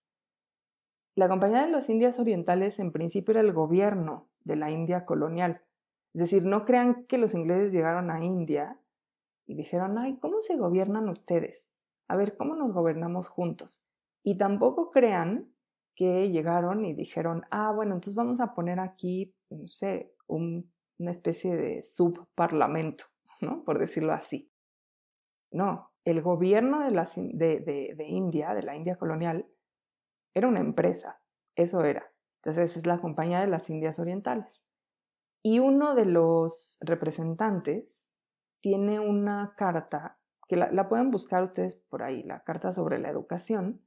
La Compañía de las Indias Orientales en principio era el gobierno de la India colonial. Es decir, no crean que los ingleses llegaron a India y dijeron, ay, ¿cómo se gobiernan ustedes? A ver cómo nos gobernamos juntos. Y tampoco crean que llegaron y dijeron, ah, bueno, entonces vamos a poner aquí, no sé, una especie de subparlamento, ¿no? Por decirlo así. No, el gobierno de, la, de, de India, de la India colonial, era una empresa, eso era. Entonces es la Compañía de las Indias Orientales. Y uno de los representantes tiene una carta que la, pueden buscar ustedes por ahí, la Carta sobre la Educación,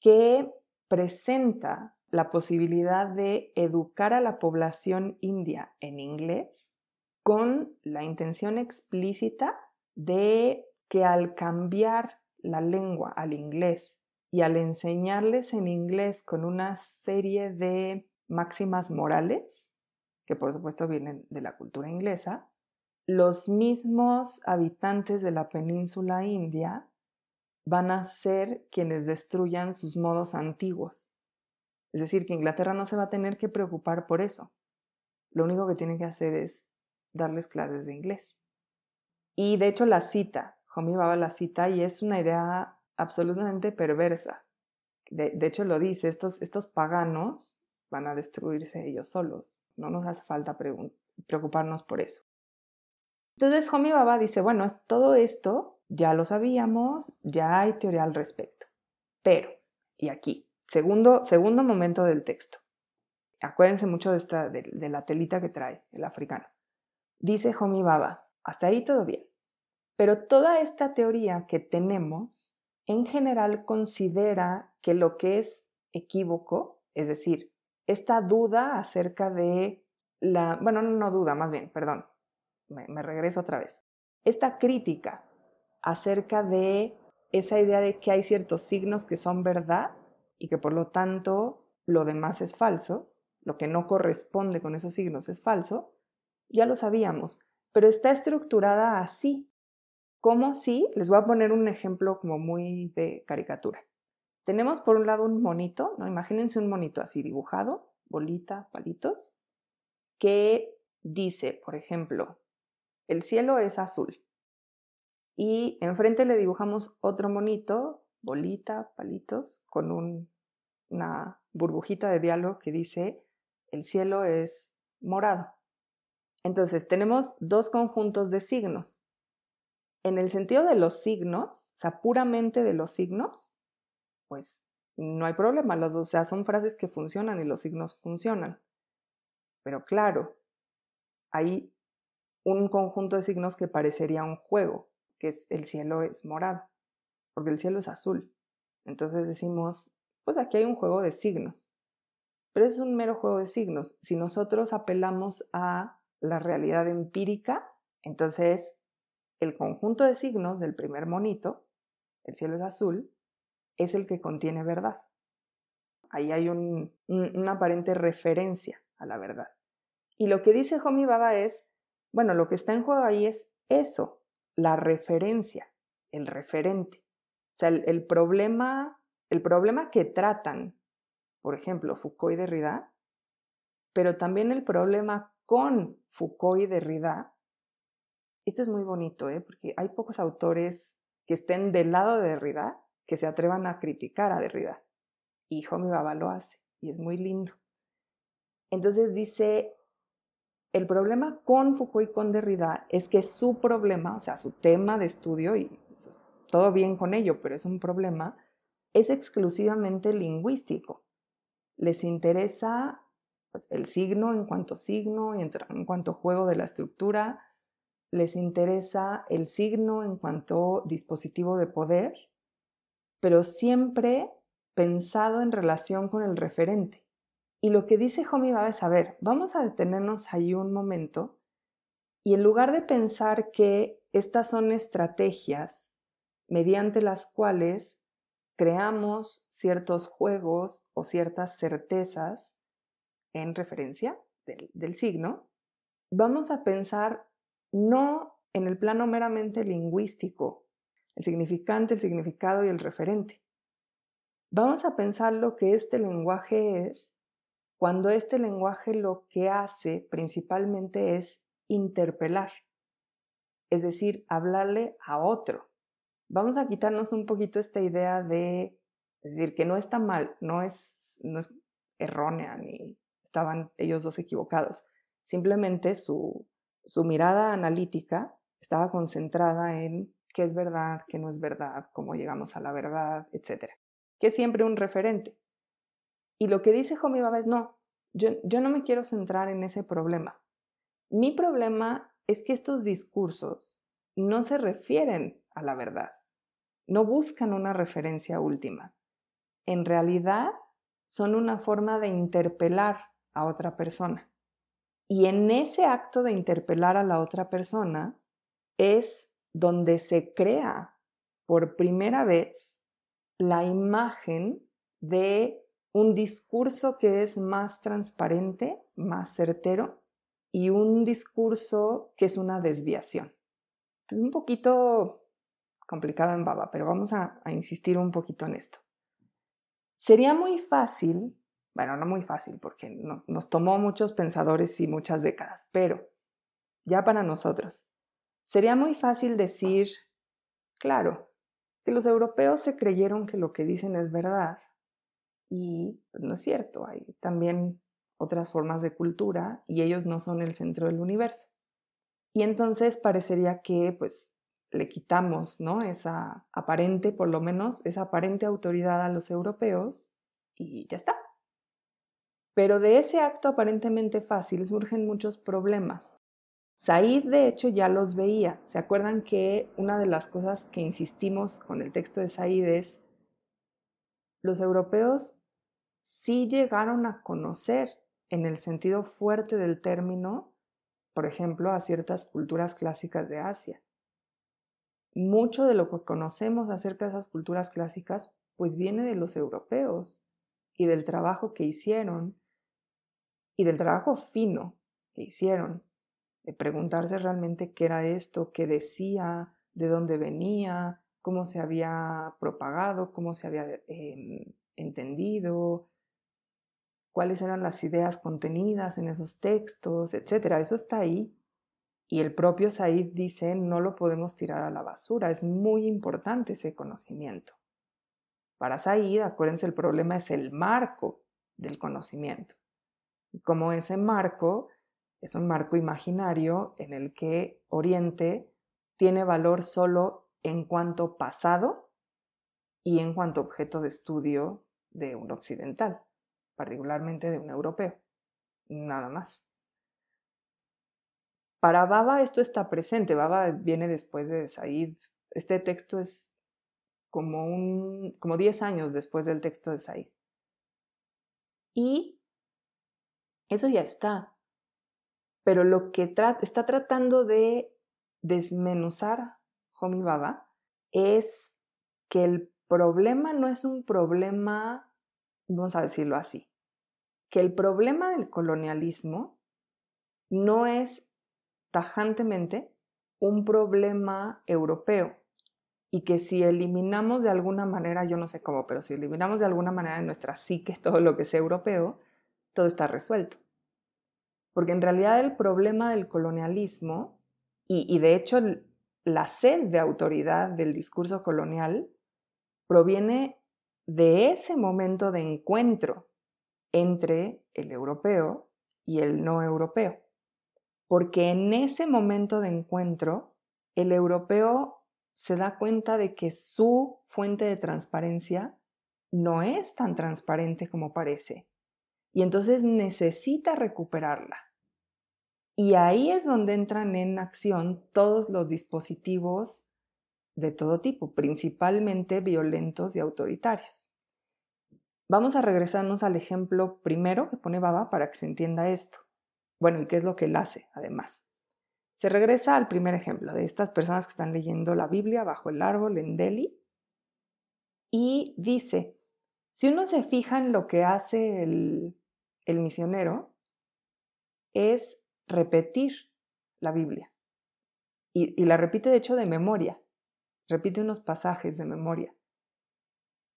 que presenta la posibilidad de educar a la población india en inglés con la intención explícita de que al cambiar la lengua al inglés y al enseñarles en inglés con una serie de máximas morales, que por supuesto vienen de la cultura inglesa, los mismos habitantes de la península india van a ser quienes destruyan sus modos antiguos. Es decir, que Inglaterra no se va a tener que preocupar por eso. Lo único que tiene que hacer es darles clases de inglés. Y de hecho la cita, Homi Baba la cita y es una idea absolutamente perversa. De, hecho lo dice, estos, estos paganos van a destruirse ellos solos. No nos hace falta preocuparnos por eso. Entonces Homi Baba dice, bueno, todo esto ya lo sabíamos, ya hay teoría al respecto. Pero, y aquí, segundo, segundo momento del texto. Acuérdense mucho de, esta, de, la telita que trae el africano. Dice Homi Baba, hasta ahí todo bien. Pero toda esta teoría que tenemos en general considera que lo que es equívoco, es decir, esta duda acerca de la, bueno, no, duda, más bien, perdón, me, regreso otra vez, esta crítica acerca de esa idea de que hay ciertos signos que son verdad y que por lo tanto lo demás es falso, lo que no corresponde con esos signos es falso, ya lo sabíamos, pero está estructurada así, como si, les voy a poner un ejemplo como muy de caricatura. Tenemos por un lado un monito, ¿no? Imagínense un monito así dibujado, bolita, palitos, que dice, por ejemplo, el cielo es azul. Y enfrente le dibujamos otro monito, bolita, palitos, con una burbujita de diálogo que dice, el cielo es morado. Entonces, tenemos dos conjuntos de signos. En el sentido de los signos, o sea, puramente de los signos, pues no hay problema, los dos, o sea, son frases que funcionan y los signos funcionan. Pero claro, hay un conjunto de signos que parecería un juego, que es el cielo es morado, porque el cielo es azul. Entonces decimos, pues aquí hay un juego de signos. Pero es un mero juego de signos. Si nosotros apelamos a la realidad empírica, entonces el conjunto de signos del primer monito, el cielo es azul, es el que contiene verdad. Ahí hay una aparente referencia a la verdad. Y lo que dice Homi Baba es, bueno, lo que está en juego ahí es eso, la referencia, el referente. O sea, el, problema, el problema que tratan, por ejemplo, Foucault y Derrida, pero también el problema con Foucault y Derrida, esto es muy bonito, ¿eh? porque hay pocos autores que estén del lado de Derrida que se atrevan a criticar a Derrida. Y Homi Baba lo hace, y es muy lindo. Entonces dice, el problema con Foucault y con Derrida es que su problema, o sea, su tema de estudio, y todo bien con ello, pero es un problema, es exclusivamente lingüístico. Les interesa pues, el signo en cuanto signo y en cuanto juego de la estructura, les interesa el signo en cuanto dispositivo de poder pero siempre pensado en relación con el referente. Y lo que dice Homi va es, a ver, vamos a detenernos ahí un momento y en lugar de pensar que estas son estrategias mediante las cuales creamos ciertos juegos o ciertas certezas en referencia del, del signo, vamos a pensar no en el plano meramente lingüístico el significante, el significado y el referente. Vamos a pensar lo que este lenguaje es cuando este lenguaje lo que hace principalmente es interpelar, es decir, hablarle a otro. Vamos a quitarnos un poquito esta idea de, es decir, que no está mal, no es, errónea, ni estaban ellos dos equivocados. Simplemente su, su mirada analítica estaba concentrada en qué es verdad, qué no es verdad, cómo llegamos a la verdad, etc. Que es siempre un referente. Y lo que dice Homi Baba es no, yo, no me quiero centrar en ese problema. Mi problema es que estos discursos no se refieren a la verdad, no buscan una referencia última. En realidad son una forma de interpelar a otra persona. Y en ese acto de interpelar a la otra persona es donde se crea por primera vez la imagen de un discurso que es más transparente, más certero, y un discurso que es una desviación. Es un poquito complicado en baba, pero vamos a, insistir un poquito en esto. Sería muy fácil, bueno, no muy fácil porque nos, nos tomó muchos pensadores y muchas décadas, pero ya para nosotros, sería muy fácil decir, claro, que los europeos se creyeron que lo que dicen es verdad y pues, no es cierto, hay también otras formas de cultura y ellos no son el centro del universo. Y entonces parecería que pues le quitamos, ¿no? Esa aparente, por lo menos, esa aparente autoridad a los europeos y ya está. Pero de ese acto aparentemente fácil surgen muchos problemas. Said, de hecho, ya los veía. ¿Se acuerdan que una de las cosas que insistimos con el texto de Said es, los europeos sí llegaron a conocer, en el sentido fuerte del término, por ejemplo, a ciertas culturas clásicas de Asia. Mucho de lo que conocemos acerca de esas culturas clásicas pues viene de los europeos y del trabajo que hicieron y del trabajo fino que hicieron, de preguntarse realmente qué era esto, qué decía, de dónde venía, cómo se había propagado, cómo se había em, entendido, cuáles eran las ideas contenidas en esos textos, etc. Eso está ahí y el propio Said dice, no lo podemos tirar a la basura, es muy importante ese conocimiento. Para Said, acuérdense, el problema es el marco del conocimiento. Y como ese marco es un marco imaginario en el que Oriente tiene valor solo en cuanto pasado y en cuanto objeto de estudio de un occidental, particularmente de un europeo. Nada más. Para Baba esto está presente, Baba viene después de Said. Este texto es como, un, como 10 años después del texto de Said. Y eso ya está. Pero lo que está tratando de desmenuzar Homi Baba es que el problema no es un problema, vamos a decirlo así, que el problema del colonialismo no es tajantemente un problema europeo y que si eliminamos de alguna manera, yo no sé cómo, pero si eliminamos de alguna manera en nuestra psique todo lo que sea europeo, todo está resuelto. Porque en realidad el problema del colonialismo, y, y de hecho la sed de autoridad del discurso colonial, proviene de ese momento de encuentro entre el europeo y el no europeo porque en ese momento de encuentro el europeo se da cuenta de que su fuente de transparencia no es tan transparente como parece y entonces necesita recuperarla. Y ahí es donde entran en acción todos los dispositivos de todo tipo, principalmente violentos y autoritarios. Vamos a regresarnos al ejemplo primero que pone Baba para que se entienda esto. Bueno, ¿y qué es lo que él hace además? Se regresa al primer ejemplo de estas personas que están leyendo la Biblia bajo el árbol en Delhi y dice, si uno se fija en lo que hace el, el misionero, es repetir la Biblia. Y, la repite de hecho de memoria, repite unos pasajes de memoria.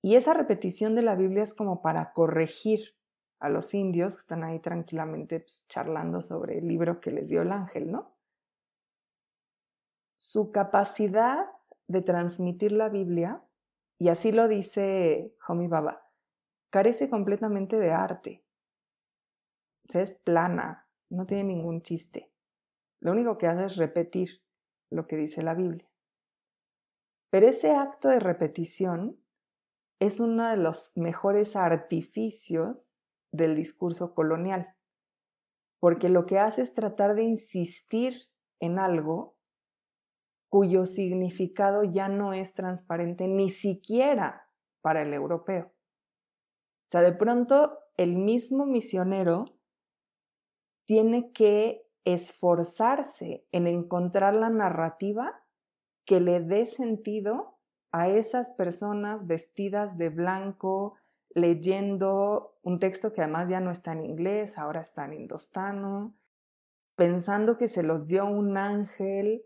Y esa repetición de la Biblia es como para corregir a los indios que están ahí tranquilamente pues, charlando sobre el libro que les dio el ángel, ¿no? Su capacidad de transmitir la Biblia, y así lo dice Homi Baba, carece completamente de arte. es plana, no tiene ningún chiste. Lo único que hace es repetir lo que dice la Biblia. Pero ese acto de repetición es uno de los mejores artificios del discurso colonial, porque lo que hace es tratar de insistir en algo cuyo significado ya no es transparente ni siquiera para el europeo. O sea, de pronto el mismo misionero tiene que esforzarse en encontrar la narrativa que le dé sentido a esas personas vestidas de blanco, leyendo un texto que además ya no está en inglés, ahora está en indostano, pensando que se los dio un ángel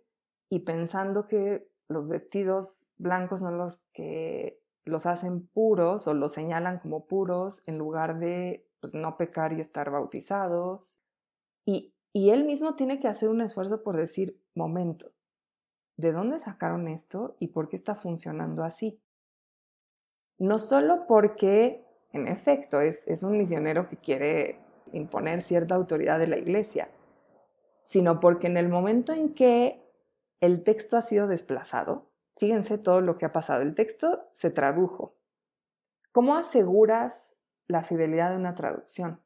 y pensando que los vestidos blancos son los que los hacen puros o los señalan como puros en lugar de pues, no pecar y estar bautizados. Y, él mismo tiene que hacer un esfuerzo por decir, momento, ¿de dónde sacaron esto y por qué está funcionando así? No solo porque, en efecto, es, es un misionero que quiere imponer cierta autoridad de la iglesia, sino porque en el momento en que el texto ha sido desplazado, fíjense todo lo que ha pasado, el texto se tradujo. ¿Cómo aseguras la fidelidad de una traducción?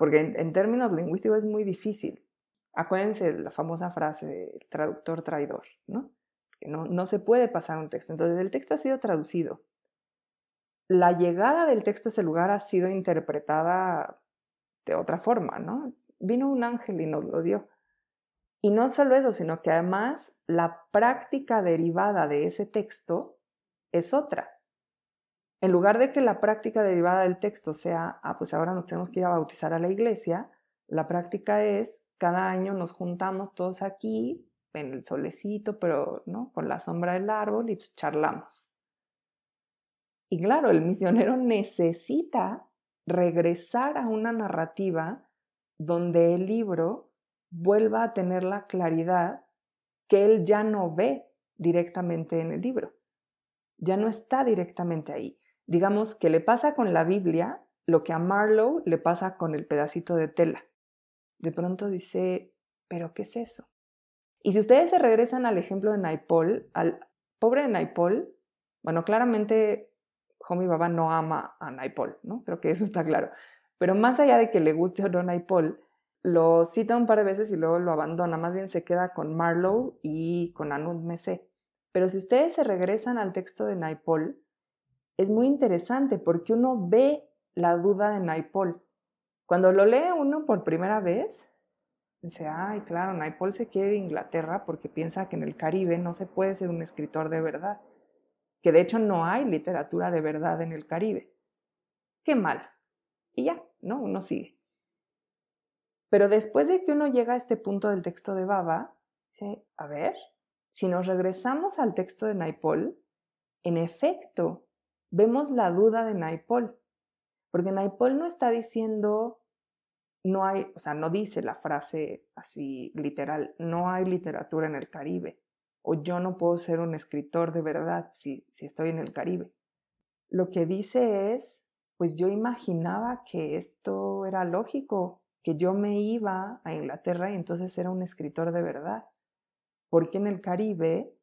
Porque en, términos lingüísticos es muy difícil. Acuérdense de la famosa frase de traductor traidor, ¿no? Que no, no se puede pasar un texto. Entonces, el texto ha sido traducido. La llegada del texto a ese lugar ha sido interpretada de otra forma, ¿no? Vino un ángel y nos lo dio. Y no solo eso, sino que además la práctica derivada de ese texto es otra. En lugar de que la práctica derivada del texto sea, ah, pues ahora nos tenemos que ir a bautizar a la iglesia, la práctica es, cada año nos juntamos todos aquí, en el solecito, pero ¿no? con la sombra del árbol y pues charlamos. Y claro, el misionero necesita regresar a una narrativa donde el libro vuelva a tener la claridad que él ya no ve directamente en el libro. Ya no está directamente ahí digamos que le pasa con la Biblia lo que a Marlowe le pasa con el pedacito de tela. De pronto dice, ¿pero qué es eso? Y si ustedes se regresan al ejemplo de Naipol, al pobre de Naipol, bueno, claramente Homi Baba no ama a Naipol, ¿no? Creo que eso está claro. Pero más allá de que le guste o no Naipol, lo cita un par de veces y luego lo abandona. Más bien se queda con Marlowe y con Anud Mese. Pero si ustedes se regresan al texto de Naipol, es muy interesante porque uno ve la duda de Naipol. Cuando lo lee uno por primera vez, dice, ay, claro, Naipol se quiere ir a Inglaterra porque piensa que en el Caribe no se puede ser un escritor de verdad, que de hecho no hay literatura de verdad en el Caribe. Qué mal. Y ya, ¿no? Uno sigue. Pero después de que uno llega a este punto del texto de Baba, dice, a ver, si nos regresamos al texto de Naipol, en efecto, vemos la duda de Naipol, porque Naipol no está diciendo, no hay, o sea, no dice la frase así literal, no hay literatura en el Caribe, o yo no puedo ser un escritor de verdad si, si estoy en el Caribe. Lo que dice es, pues yo imaginaba que esto era lógico, que yo me iba a Inglaterra y entonces era un escritor de verdad, porque en el Caribe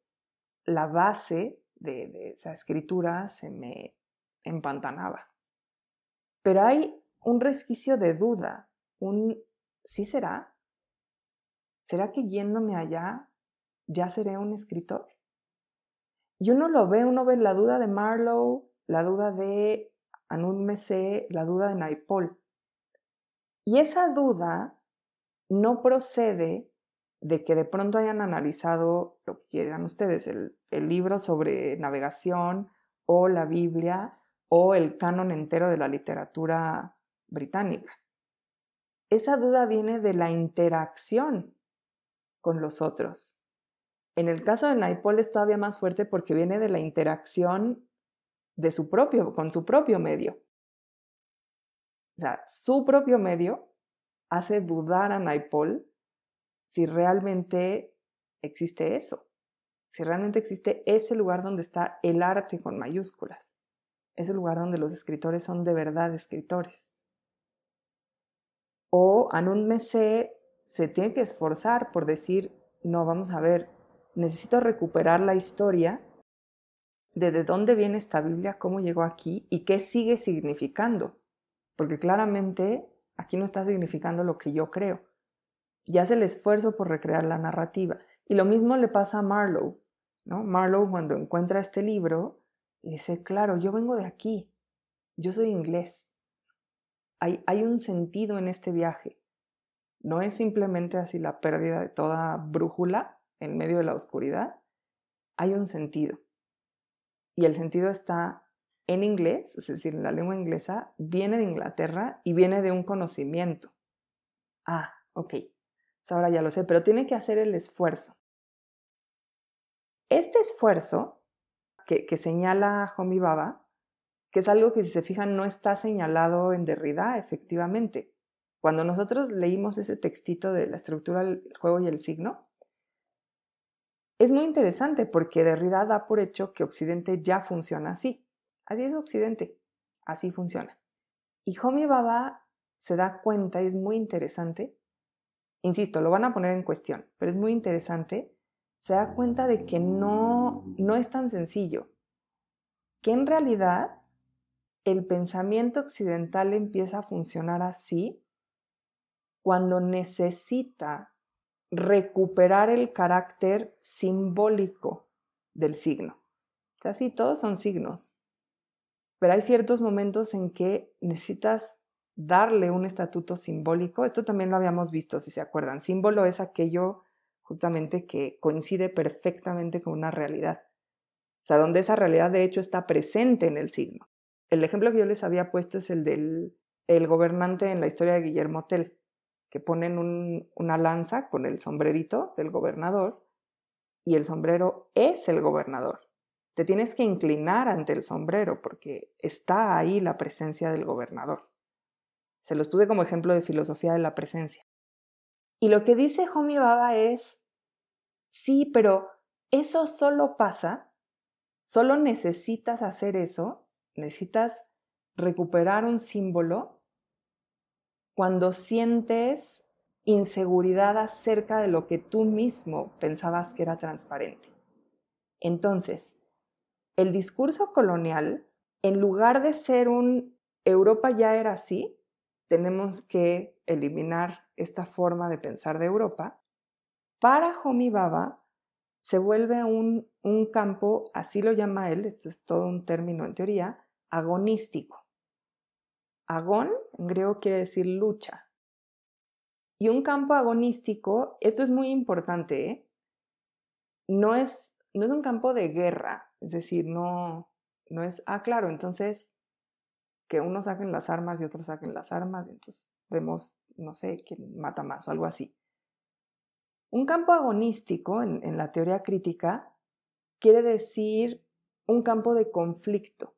la base de, esa escritura se me empantanaba. Pero hay un resquicio de duda, un ¿sí será? ¿Será que yéndome allá ya seré un escritor? Y uno lo ve, uno ve la duda de Marlowe, la duda de Anud Mese, la duda de Naipol. Y esa duda no procede de que de pronto hayan analizado lo que quieran ustedes, el, libro sobre navegación o la Biblia o el canon entero de la literatura británica. Esa duda viene de la interacción con los otros. En el caso de Naipol es todavía más fuerte porque viene de la interacción de su propio, con su propio medio. O sea, su propio medio hace dudar a Naipol si realmente existe eso, si realmente existe ese lugar donde está el arte con mayúsculas, ese lugar donde los escritores son de verdad escritores. O Anund Mese se tiene que esforzar por decir, no, vamos a ver, necesito recuperar la historia de de dónde viene esta Biblia, cómo llegó aquí y qué sigue significando. Porque claramente aquí no está significando lo que yo creo y hace el esfuerzo por recrear la narrativa. Y lo mismo le pasa a Marlowe. ¿no? Marlowe cuando encuentra este libro dice, claro, yo vengo de aquí, yo soy inglés. Hay, hay un sentido en este viaje. No es simplemente así la pérdida de toda brújula, en medio de la oscuridad, hay un sentido. Y el sentido está en inglés, es decir, en la lengua inglesa, viene de Inglaterra y viene de un conocimiento. Ah, ok, ahora ya lo sé, pero tiene que hacer el esfuerzo. Este esfuerzo que, señala Homi Baba, que es algo que si se fijan no está señalado en Derrida, efectivamente. Cuando nosotros leímos ese textito de la estructura del juego y el signo, es muy interesante porque Derrida da por hecho que Occidente ya funciona así. Así es Occidente, así funciona. Y Homi Baba se da cuenta, es muy interesante, insisto, lo van a poner en cuestión, pero es muy interesante, se da cuenta de que no, no es tan sencillo, que en realidad el pensamiento occidental empieza a funcionar así cuando necesita recuperar el carácter simbólico del signo. O sea, sí, todos son signos, pero hay ciertos momentos en que necesitas darle un estatuto simbólico. Esto también lo habíamos visto, si se acuerdan. Símbolo es aquello justamente que coincide perfectamente con una realidad. O sea, donde esa realidad de hecho está presente en el signo. El ejemplo que yo les había puesto es el del el gobernante en la historia de Guillermo Tell, que ponen una lanza con el sombrerito del gobernador y el sombrero es el gobernador. Te tienes que inclinar ante el sombrero porque está ahí la presencia del gobernador. Se los puse como ejemplo de filosofía de la presencia. Y lo que dice Homi Baba es, sí, pero eso solo pasa, solo necesitas hacer eso, necesitas recuperar un símbolo cuando sientes inseguridad acerca de lo que tú mismo pensabas que era transparente. Entonces, el discurso colonial, en lugar de ser un Europa ya era así, tenemos que eliminar esta forma de pensar de Europa, para Homi Baba se vuelve un, un campo, así lo llama él, esto es todo un término en teoría, agonístico. Agón en griego quiere decir lucha. Y un campo agonístico, esto es muy importante, ¿eh? no, es, no es un campo de guerra, es decir, no, no es, ah, claro, entonces que unos saquen las armas y otros saquen las armas, y entonces vemos, no sé, quién mata más o algo así. Un campo agonístico en, la teoría crítica quiere decir un campo de conflicto,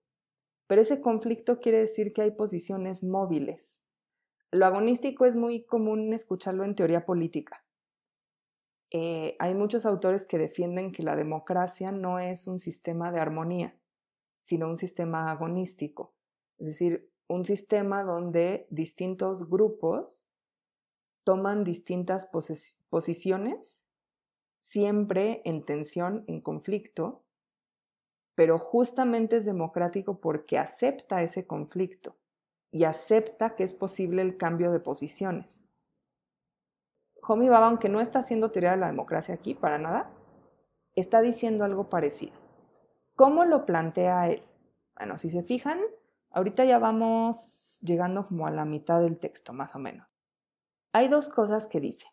pero ese conflicto quiere decir que hay posiciones móviles. Lo agonístico es muy común escucharlo en teoría política. Eh, hay muchos autores que defienden que la democracia no es un sistema de armonía, sino un sistema agonístico es decir, un sistema donde distintos grupos toman distintas posiciones, siempre en tensión, en conflicto, pero justamente es democrático porque acepta ese conflicto y acepta que es posible el cambio de posiciones. Homi Baba, aunque no está haciendo teoría de la democracia aquí para nada, está diciendo algo parecido. ¿Cómo lo plantea él? Bueno, si se fijan, Ahorita ya vamos llegando como a la mitad del texto, más o menos. Hay dos cosas que dice.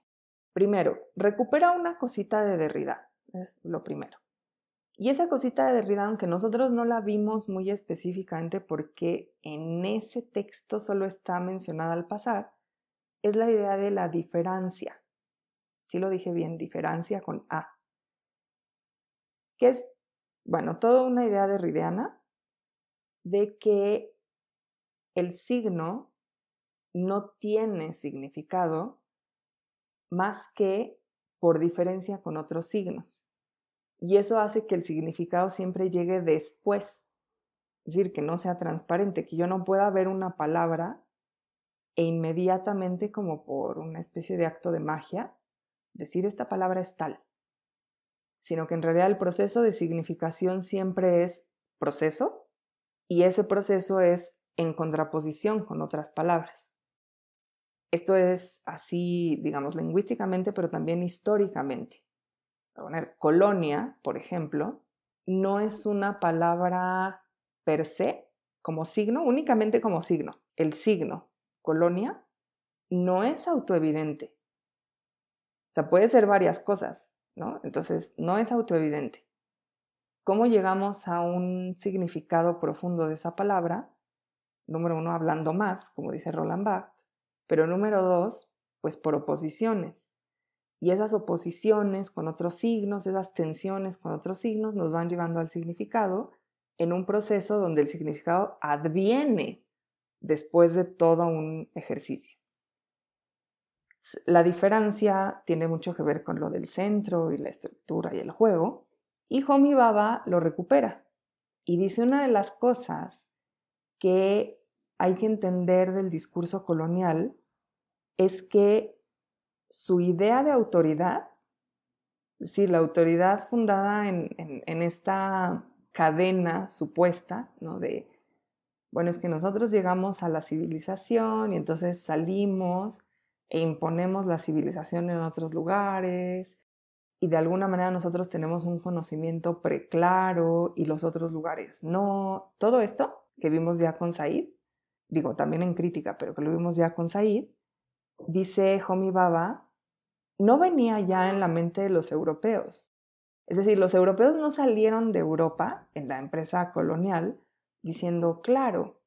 Primero, recupera una cosita de Derrida, es lo primero. Y esa cosita de Derrida, aunque nosotros no la vimos muy específicamente porque en ese texto solo está mencionada al pasar, es la idea de la diferencia. Sí lo dije bien, diferencia con A. Que es, bueno, toda una idea derridiana de que el signo no tiene significado más que por diferencia con otros signos. Y eso hace que el significado siempre llegue después. Es decir, que no sea transparente, que yo no pueda ver una palabra e inmediatamente, como por una especie de acto de magia, decir esta palabra es tal. Sino que en realidad el proceso de significación siempre es proceso, y ese proceso es en contraposición con otras palabras. Esto es así, digamos, lingüísticamente, pero también históricamente. Poner colonia, por ejemplo, no es una palabra per se, como signo, únicamente como signo. El signo, colonia, no es autoevidente. O sea, puede ser varias cosas. ¿no? Entonces, no es autoevidente. ¿Cómo llegamos a un significado profundo de esa palabra? Número uno, hablando más, como dice Roland Barthes, pero número dos, pues por oposiciones. Y esas oposiciones con otros signos, esas tensiones con otros signos nos van llevando al significado en un proceso donde el significado adviene después de todo un ejercicio. La diferencia tiene mucho que ver con lo del centro y la estructura y el juego, y Homi Baba lo recupera y dice una de las cosas que hay que entender del discurso colonial es que su idea de autoridad, es decir, la autoridad fundada en, en esta cadena supuesta, ¿no? De, bueno, es que nosotros llegamos a la civilización y entonces salimos e imponemos la civilización en otros lugares y de alguna manera nosotros tenemos un conocimiento preclaro y los otros lugares no. Todo esto que vimos ya con Said, digo también en crítica, pero que lo vimos ya con Said, dice Homi Baba, no venía ya en la mente de los europeos. Es decir, los europeos no salieron de Europa en la empresa colonial diciendo, claro,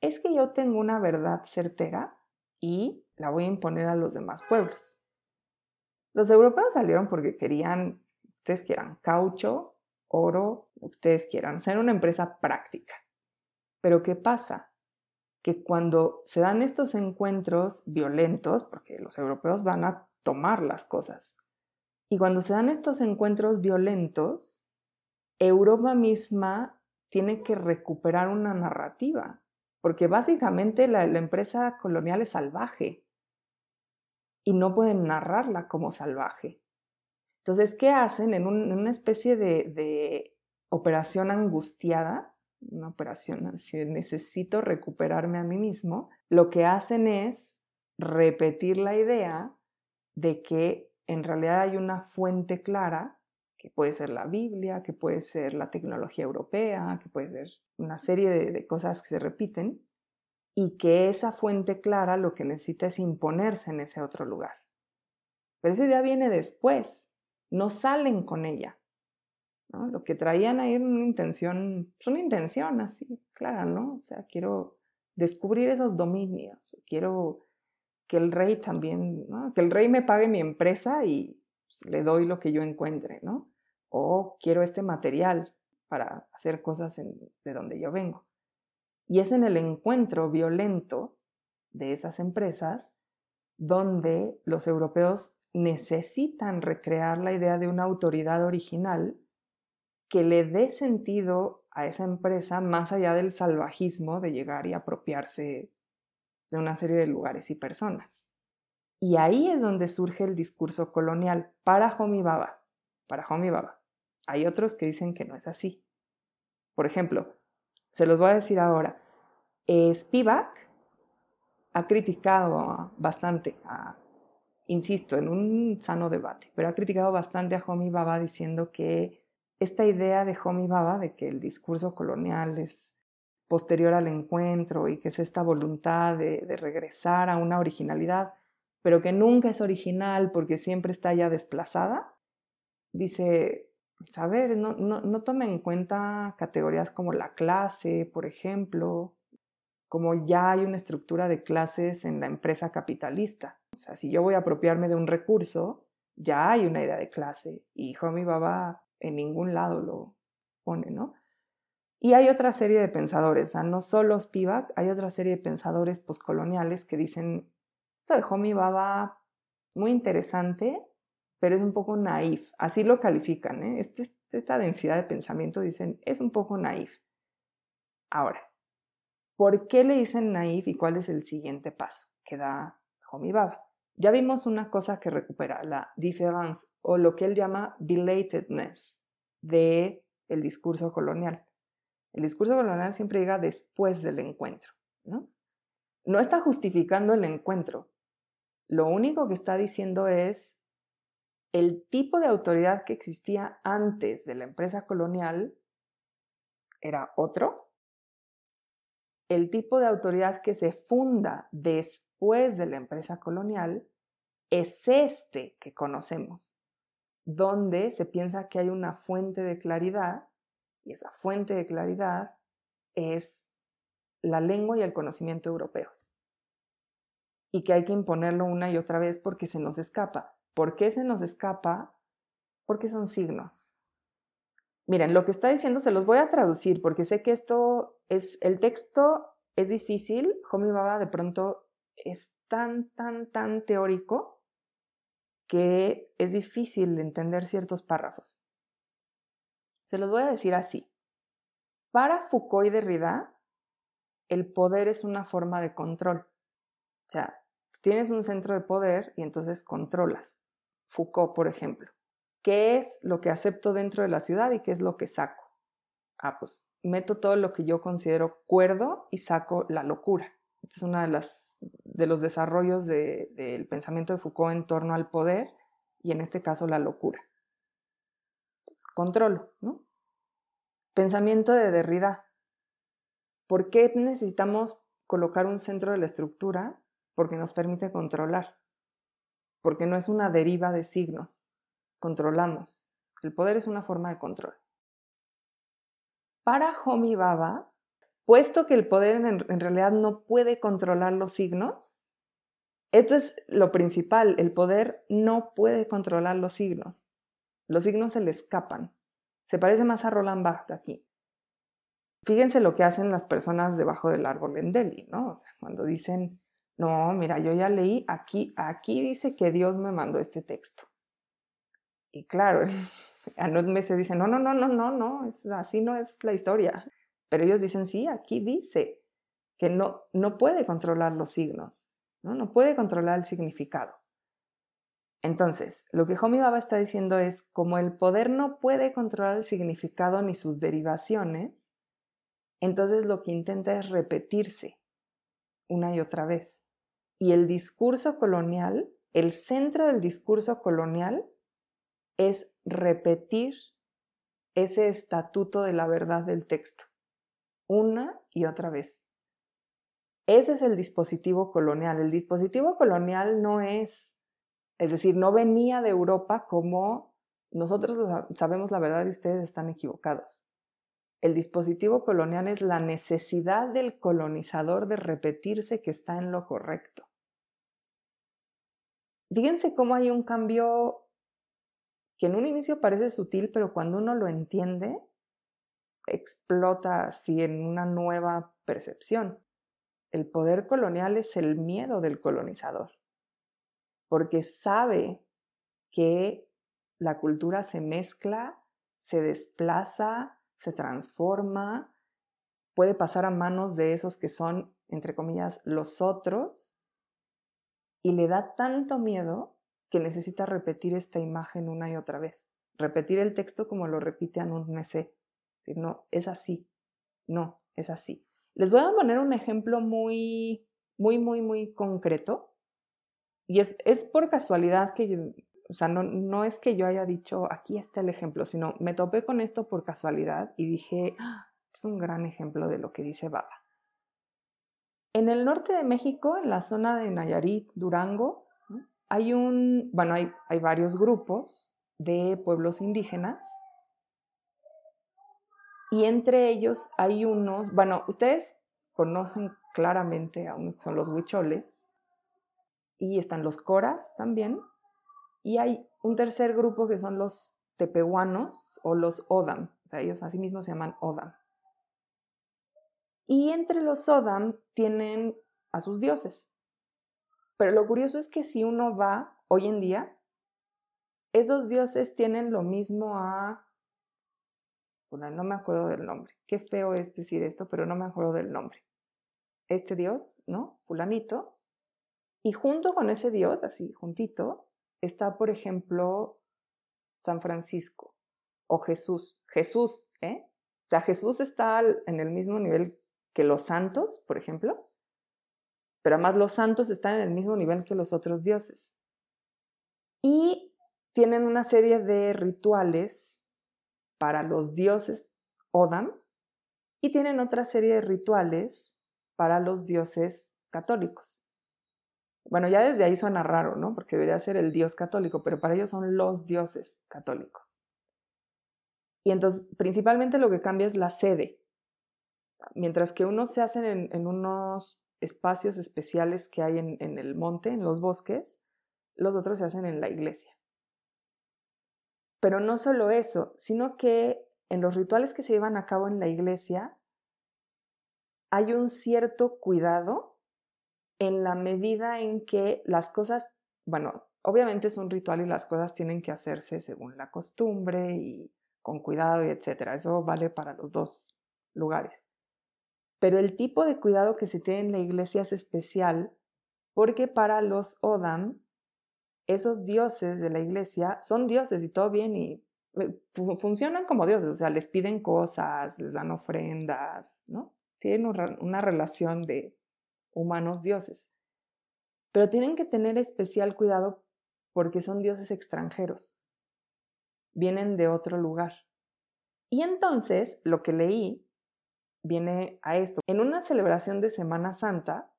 es que yo tengo una verdad certera y la voy a imponer a los demás pueblos. Los europeos salieron porque querían, ustedes quieran, caucho, oro, ustedes quieran, ser una empresa práctica. Pero ¿qué pasa? Que cuando se dan estos encuentros violentos, porque los europeos van a tomar las cosas, y cuando se dan estos encuentros violentos, Europa misma tiene que recuperar una narrativa, porque básicamente la, empresa colonial es salvaje y no pueden narrarla como salvaje. Entonces, ¿qué hacen en, una especie de, operación angustiada? Una operación, si necesito recuperarme a mí mismo, lo que hacen es repetir la idea de que en realidad hay una fuente clara que puede ser la Biblia, que puede ser la tecnología europea, que puede ser una serie de, cosas que se repiten, y que esa fuente clara lo que necesita es imponerse en ese otro lugar. Pero esa idea viene después, no salen con ella. Lo que traían ahí era una intención, es una intención así, clara, ¿no? O sea, quiero descubrir esos dominios, quiero que el rey también, que el rey me pague mi empresa y pues, le doy lo que yo encuentre, ¿no? O quiero este material para hacer cosas de donde yo vengo. Y es en el encuentro violento de esas empresas donde los europeos necesitan recrear la idea de una autoridad original que le dé sentido a esa empresa más allá del salvajismo de llegar y apropiarse de una serie de lugares y personas. Y ahí es donde surge el discurso colonial para Homi Baba. Para Homi Baba. Hay otros que dicen que no es así. Por ejemplo, se los voy a decir ahora. Spivak ha criticado bastante, insisto, en un sano debate, pero ha criticado bastante a Homi Baba diciendo que esta idea de Homi Baba de que el discurso colonial es posterior al encuentro y que es esta voluntad de, regresar a una originalidad, pero que nunca es original porque siempre está ya desplazada, dice, a ver, no, no, no tome en cuenta categorías como la clase, por ejemplo, como ya hay una estructura de clases en la empresa capitalista. O sea, si yo voy a apropiarme de un recurso, ya hay una idea de clase y Homi Baba en ningún lado lo pone, ¿no? Y hay otra serie de pensadores, no solo Spivak, hay otra serie de pensadores postcoloniales que dicen, esto de Homi Baba muy interesante, pero es un poco naif. Así lo califican, ¿eh? Este, esta densidad de pensamiento dicen, es un poco naif. Ahora, ¿por qué le dicen naif y cuál es el siguiente paso que da Homi Baba? Ya vimos una cosa que recupera, la difference o lo que él llama belatedness de el discurso colonial. El discurso colonial siempre llega después del encuentro, ¿no? No está justificando el encuentro. Lo único que está diciendo es el tipo de autoridad que existía antes de la empresa colonial era otro. El tipo de autoridad que se funda después de la empresa colonial es este que conocemos. donde se piensa que hay una fuente de claridad y esa fuente de claridad es la lengua y el conocimiento europeos. Y que hay que imponerlo una y otra vez porque se nos escapa. ¿Por qué se nos escapa? Porque son signos. Miren, lo que está diciendo se los voy a traducir porque sé que esto es, el texto es difícil. Homi Baba de pronto es tan, tan, tan teórico que es difícil entender ciertos párrafos. Se los voy a decir así. Para Foucault y Derrida, el poder es una forma de control. O sea, tú tienes un centro de poder y entonces controlas. Foucault, por ejemplo. ¿Qué es lo que acepto dentro de la ciudad y qué es lo que saco? Ah, pues meto todo lo que yo considero cuerdo y saco la locura. Este es uno de, de los desarrollos del pensamiento de Foucault en torno al poder y en este caso la locura. controlo, ¿no? Pensamiento de Derrida. ¿Por qué necesitamos colocar un centro de la estructura? Porque nos permite controlar. Porque no es una deriva de signos. Controlamos. El poder es una forma de control. Para Homi Baba, puesto que el poder en, realidad no puede controlar los signos, esto es lo principal, el poder no puede controlar los signos. Los signos se le escapan. Se parece más a Roland Barthes aquí. Fíjense lo que hacen las personas debajo del árbol en ¿no? Cuando dicen, no, mira, yo ya leí, aquí, aquí dice que Dios me mandó este texto. Y claro, a se dice, no, no, no, no, no, no, es, así no es la historia. Pero ellos dicen, sí, aquí dice que no, no puede controlar los signos, ¿no? no puede controlar el significado. Entonces, lo que Homi Baba está diciendo es, como el poder no puede controlar el significado ni sus derivaciones, entonces lo que intenta es repetirse una y otra vez. Y el discurso colonial, el centro del discurso colonial es repetir ese estatuto de la verdad del texto una y otra vez. Ese es el dispositivo colonial. El dispositivo colonial no es, es decir, no venía de Europa como nosotros sabemos la verdad y ustedes están equivocados. El dispositivo colonial es la necesidad del colonizador de repetirse que está en lo correcto. Fíjense cómo hay un cambio que en un inicio parece sutil, pero cuando uno lo entiende, explota así en una nueva percepción. El poder colonial es el miedo del colonizador, porque sabe que la cultura se mezcla, se desplaza, se transforma, puede pasar a manos de esos que son, entre comillas, los otros, y le da tanto miedo que necesita repetir esta imagen una y otra vez, repetir el texto como lo repite Anund Mese no, es así, no, es así. Les voy a poner un ejemplo muy, muy, muy, muy concreto. Y es, es por casualidad que, o sea, no, no, es que yo haya dicho, aquí está el ejemplo, sino me topé con esto por casualidad y dije, ah, es un gran ejemplo de lo que dice Baba. En el norte de México, en la zona de Nayarit, Durango, hay un, bueno, hay, varios grupos de pueblos indígenas y entre ellos hay unos, bueno, ustedes conocen claramente a unos que son los huicholes, y están los coras también, y hay un tercer grupo que son los tepehuanos o los odam, o sea, ellos así mismos se llaman odam. Y entre los odam tienen a sus dioses. Pero lo curioso es que si uno va hoy en día, esos dioses tienen lo mismo a no me acuerdo del nombre. Qué feo es decir esto, pero no me acuerdo del nombre. Este Dios, ¿no? Fulanito. Y junto con ese Dios, así, juntito, está, por ejemplo, San Francisco o Jesús. Jesús, ¿eh? O sea, Jesús está en el mismo nivel que los santos, por ejemplo, pero además los santos están en el mismo nivel que los otros dioses. Y tienen una serie de rituales para los dioses Odam y tienen otra serie de rituales para los dioses católicos. Bueno, ya desde ahí suena raro, ¿no? Porque debería ser el dios católico, pero para ellos son los dioses católicos. Y entonces, principalmente lo que cambia es la sede. Mientras que unos se hacen en, unos espacios especiales que hay en el monte, en los bosques, los otros se hacen en la iglesia. Pero no solo eso, sino que en los rituales que se llevan a cabo en la iglesia hay un cierto cuidado en la medida en que las cosas, bueno, obviamente es un ritual y las cosas tienen que hacerse según la costumbre y con cuidado y etcétera. Eso vale para los dos lugares. Pero el tipo de cuidado que se tiene en la iglesia es especial porque para los Odam, esos dioses de la iglesia son dioses y todo bien y eh, funcionan como dioses, o sea, les piden cosas, les dan ofrendas, ¿no? Tienen una relación de humanos dioses. Pero tienen que tener especial cuidado porque son dioses extranjeros. Vienen de otro lugar. Y entonces lo que leí viene a esto. En una celebración de Semana Santa,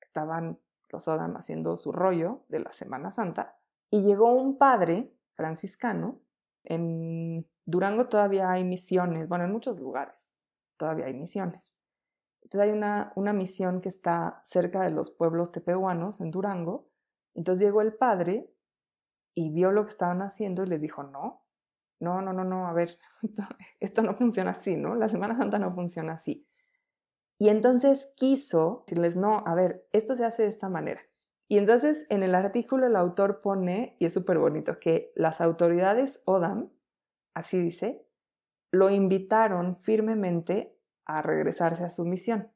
estaban los Odam haciendo su rollo de la Semana Santa, y llegó un padre franciscano. En Durango todavía hay misiones, bueno, en muchos lugares todavía hay misiones. Entonces hay una, una misión que está cerca de los pueblos tepehuanos en Durango. Entonces llegó el padre y vio lo que estaban haciendo y les dijo, no, no, no, no, no, a ver, esto, no funciona así, ¿no? La Semana Santa no funciona así. Y entonces quiso decirles, no, a ver, esto se hace de esta manera. Y entonces en el artículo el autor pone, y es súper bonito, que las autoridades ODAM, así dice, lo invitaron firmemente a regresarse a su misión.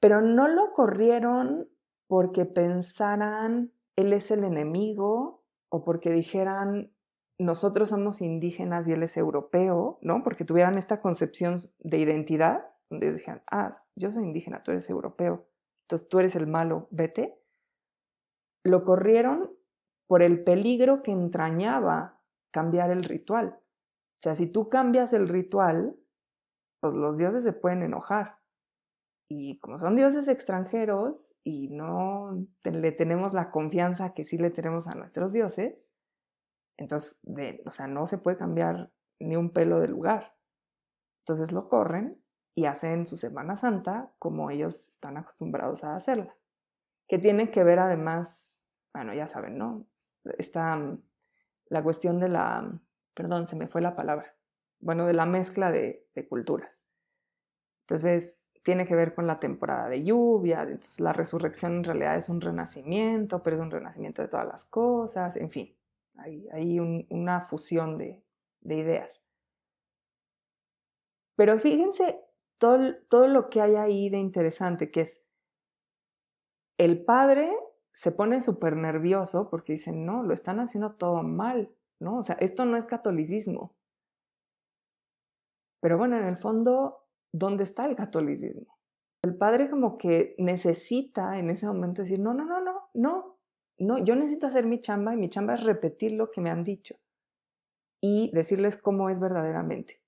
Pero no lo corrieron porque pensaran, él es el enemigo, o porque dijeran, nosotros somos indígenas y él es europeo, ¿no? Porque tuvieran esta concepción de identidad, donde dijeran, ah, yo soy indígena, tú eres europeo, entonces tú eres el malo, vete. Lo corrieron por el peligro que entrañaba cambiar el ritual. O sea, si tú cambias el ritual, pues los dioses se pueden enojar. Y como son dioses extranjeros y no le tenemos la confianza que sí le tenemos a nuestros dioses, entonces, o sea, no se puede cambiar ni un pelo de lugar. Entonces lo corren y hacen su Semana Santa como ellos están acostumbrados a hacerla. Que tiene que ver además, bueno, ya saben, ¿no? Está mm, la cuestión de la, perdón, se me fue la palabra, bueno, de la mezcla de, culturas. Entonces, tiene que ver con la temporada de lluvia, entonces la resurrección en realidad es un renacimiento, pero es un renacimiento de todas las cosas, en fin, hay, una fusión de, ideas. Pero fíjense todo, todo lo que hay ahí de interesante, que es el padre se pone súper nervioso porque dice, no, lo están haciendo todo mal, ¿no? O sea, esto no es catolicismo. Pero bueno, en el fondo, ¿dónde está el catolicismo? El padre como que necesita en ese momento decir, no, no, no, no, no, no, yo necesito hacer mi chamba y mi chamba es repetir lo que me han dicho y decirles cómo es verdaderamente.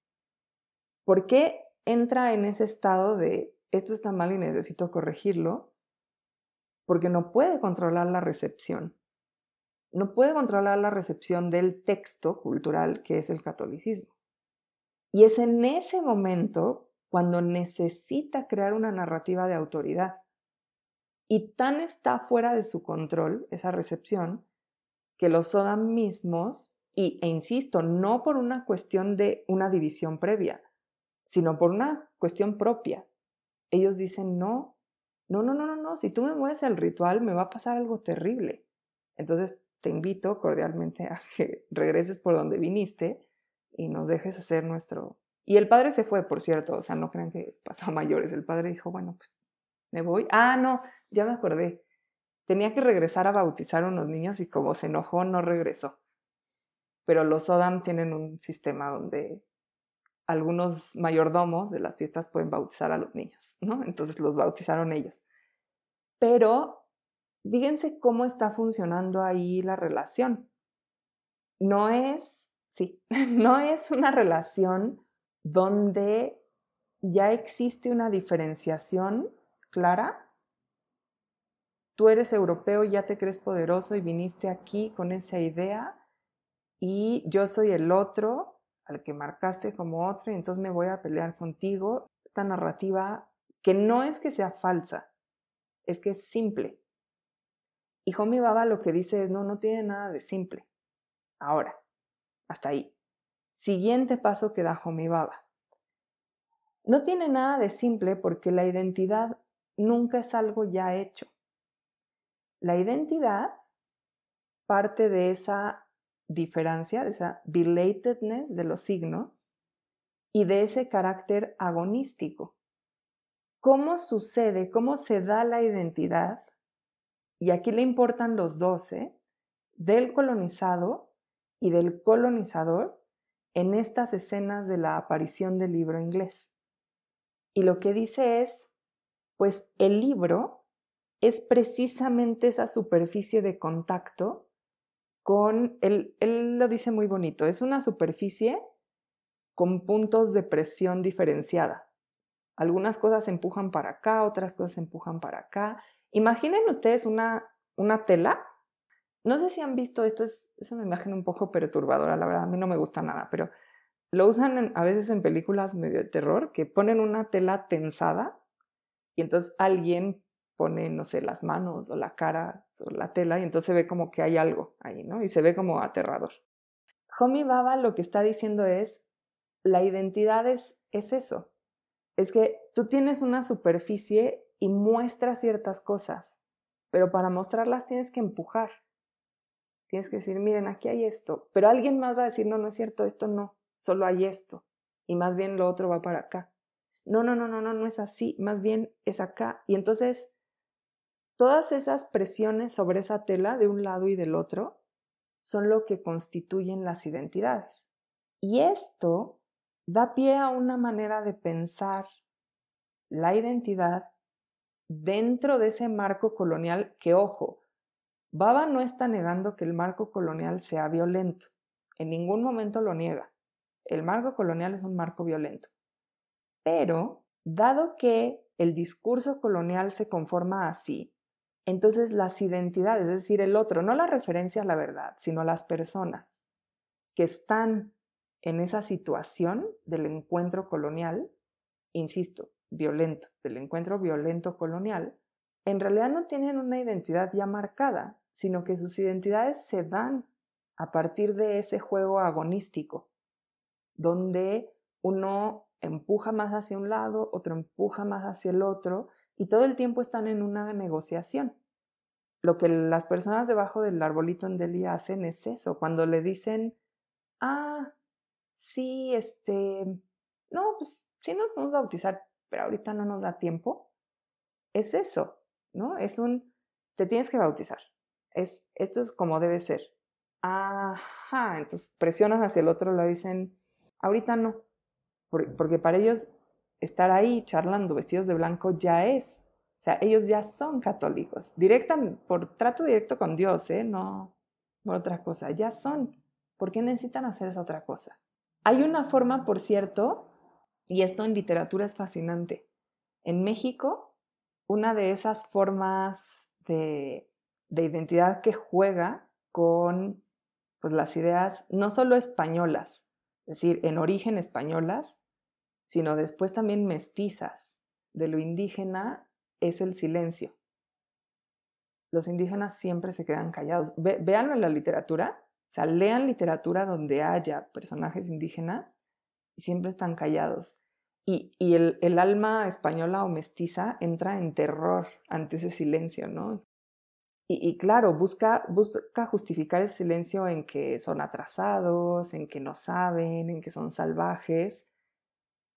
¿Por qué entra en ese estado de esto está mal y necesito corregirlo? Porque no puede controlar la recepción. No puede controlar la recepción del texto cultural que es el catolicismo. Y es en ese momento cuando necesita crear una narrativa de autoridad. Y tan está fuera de su control esa recepción que los Soda mismos, y, e insisto, no por una cuestión de una división previa, sino por una cuestión propia. Ellos dicen, no, no, no, no, no, no, si tú me mueves el ritual me va a pasar algo terrible. Entonces te invito cordialmente a que regreses por donde viniste y nos dejes hacer nuestro... Y el padre se fue, por cierto, o sea, no crean que pasó a mayores. El padre dijo, bueno, pues me voy. Ah, no, ya me acordé. Tenía que regresar a bautizar a unos niños y como se enojó, no regresó. Pero los Sodam tienen un sistema donde algunos mayordomos de las fiestas pueden bautizar a los niños, ¿no? Entonces los bautizaron ellos. Pero fíjense cómo está funcionando ahí la relación. No es Sí, no es una relación donde ya existe una diferenciación clara tú eres europeo, ya te crees poderoso y viniste aquí con esa idea y yo soy el otro al que marcaste como otro y entonces me voy a pelear contigo. Esta narrativa que no es que sea falsa, es que es simple. Y Homi Baba lo que dice es, no, no tiene nada de simple. Ahora, hasta ahí. Siguiente paso que da Homi Baba. No tiene nada de simple porque la identidad nunca es algo ya hecho. La identidad parte de esa diferencia, de esa belatedness de los signos y de ese carácter agonístico. ¿Cómo sucede, cómo se da la identidad? Y aquí le importan los doce, del colonizado y del colonizador en estas escenas de la aparición del libro inglés. Y lo que dice es, pues el libro es precisamente esa superficie de contacto con, él, él lo dice muy bonito, es una superficie con puntos de presión diferenciada. Algunas cosas empujan para acá, otras cosas empujan para acá. Imaginen ustedes una, una tela. No sé si han visto esto, es, es, una imagen un poco perturbadora, la verdad, a mí no me gusta nada, pero lo usan a veces en películas medio de terror, que ponen una tela tensada y entonces alguien pone, no sé, las manos o la cara sobre la tela y entonces se ve como que hay algo ahí, ¿no? Y se ve como aterrador. Homi Baba lo que está diciendo es, la identidad es, es eso. Es que tú tienes una superficie y muestras ciertas cosas, pero para mostrarlas tienes que empujar. Tienes que decir, miren, aquí hay esto, pero alguien más va a decir, no, no es cierto, esto no, solo hay esto, y más bien lo otro va para acá. No, no, no, no, no, no es así, más bien es acá. Y entonces Todas esas presiones sobre esa tela de un lado y del otro son lo que constituyen las identidades. Y esto da pie a una manera de pensar la identidad dentro de ese marco colonial que, ojo, Baba no está negando que el marco colonial sea violento. En ningún momento lo niega. El marco colonial es un marco violento. Pero, dado que el discurso colonial se conforma así, entonces las identidades, es decir, el otro, no la referencia a la verdad, sino las personas que están en esa situación del encuentro colonial, insisto, violento, del encuentro violento colonial, en realidad no tienen una identidad ya marcada, sino que sus identidades se dan a partir de ese juego agonístico, donde uno empuja más hacia un lado, otro empuja más hacia el otro, y todo el tiempo están en una negociación. Lo que las personas debajo del arbolito en Delhi hacen es eso, cuando le dicen, ah, sí, este, no, pues sí nos podemos bautizar, pero ahorita no nos da tiempo, es eso, ¿no? Es un, te tienes que bautizar, es, esto es como debe ser. Ajá, entonces presionan hacia el otro, le dicen, ahorita no, porque para ellos estar ahí charlando vestidos de blanco ya es. O sea, ellos ya son católicos, directa, por trato directo con Dios, ¿eh? no por otra cosa, ya son. ¿Por qué necesitan hacer esa otra cosa? Hay una forma, por cierto, y esto en literatura es fascinante. En México, una de esas formas de, de identidad que juega con pues, las ideas no solo españolas, es decir, en origen españolas, sino después también mestizas de lo indígena es el silencio. Los indígenas siempre se quedan callados. véanlo en la literatura, o sea, lean literatura donde haya personajes indígenas y siempre están callados. Y, el, el, alma española o mestiza entra en terror ante ese silencio, ¿no? Y, y, claro, busca, busca justificar ese silencio en que son atrasados, en que no saben, en que son salvajes.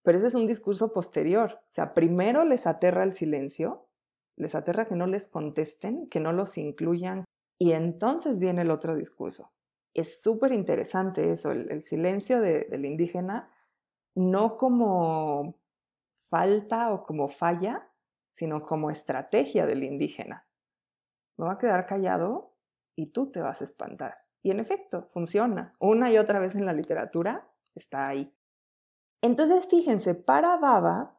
Pero ese es un discurso posterior. O sea, primero les aterra el silencio, les aterra que no les contesten, que no los incluyan, y entonces viene el otro discurso. Es súper interesante eso, el, silencio del indígena, no como falta o como falla, sino como estrategia del indígena. Me va a quedar callado y tú te vas a espantar. Y en efecto, funciona. Una y otra vez en la literatura está ahí. Entonces, fíjense, para Baba,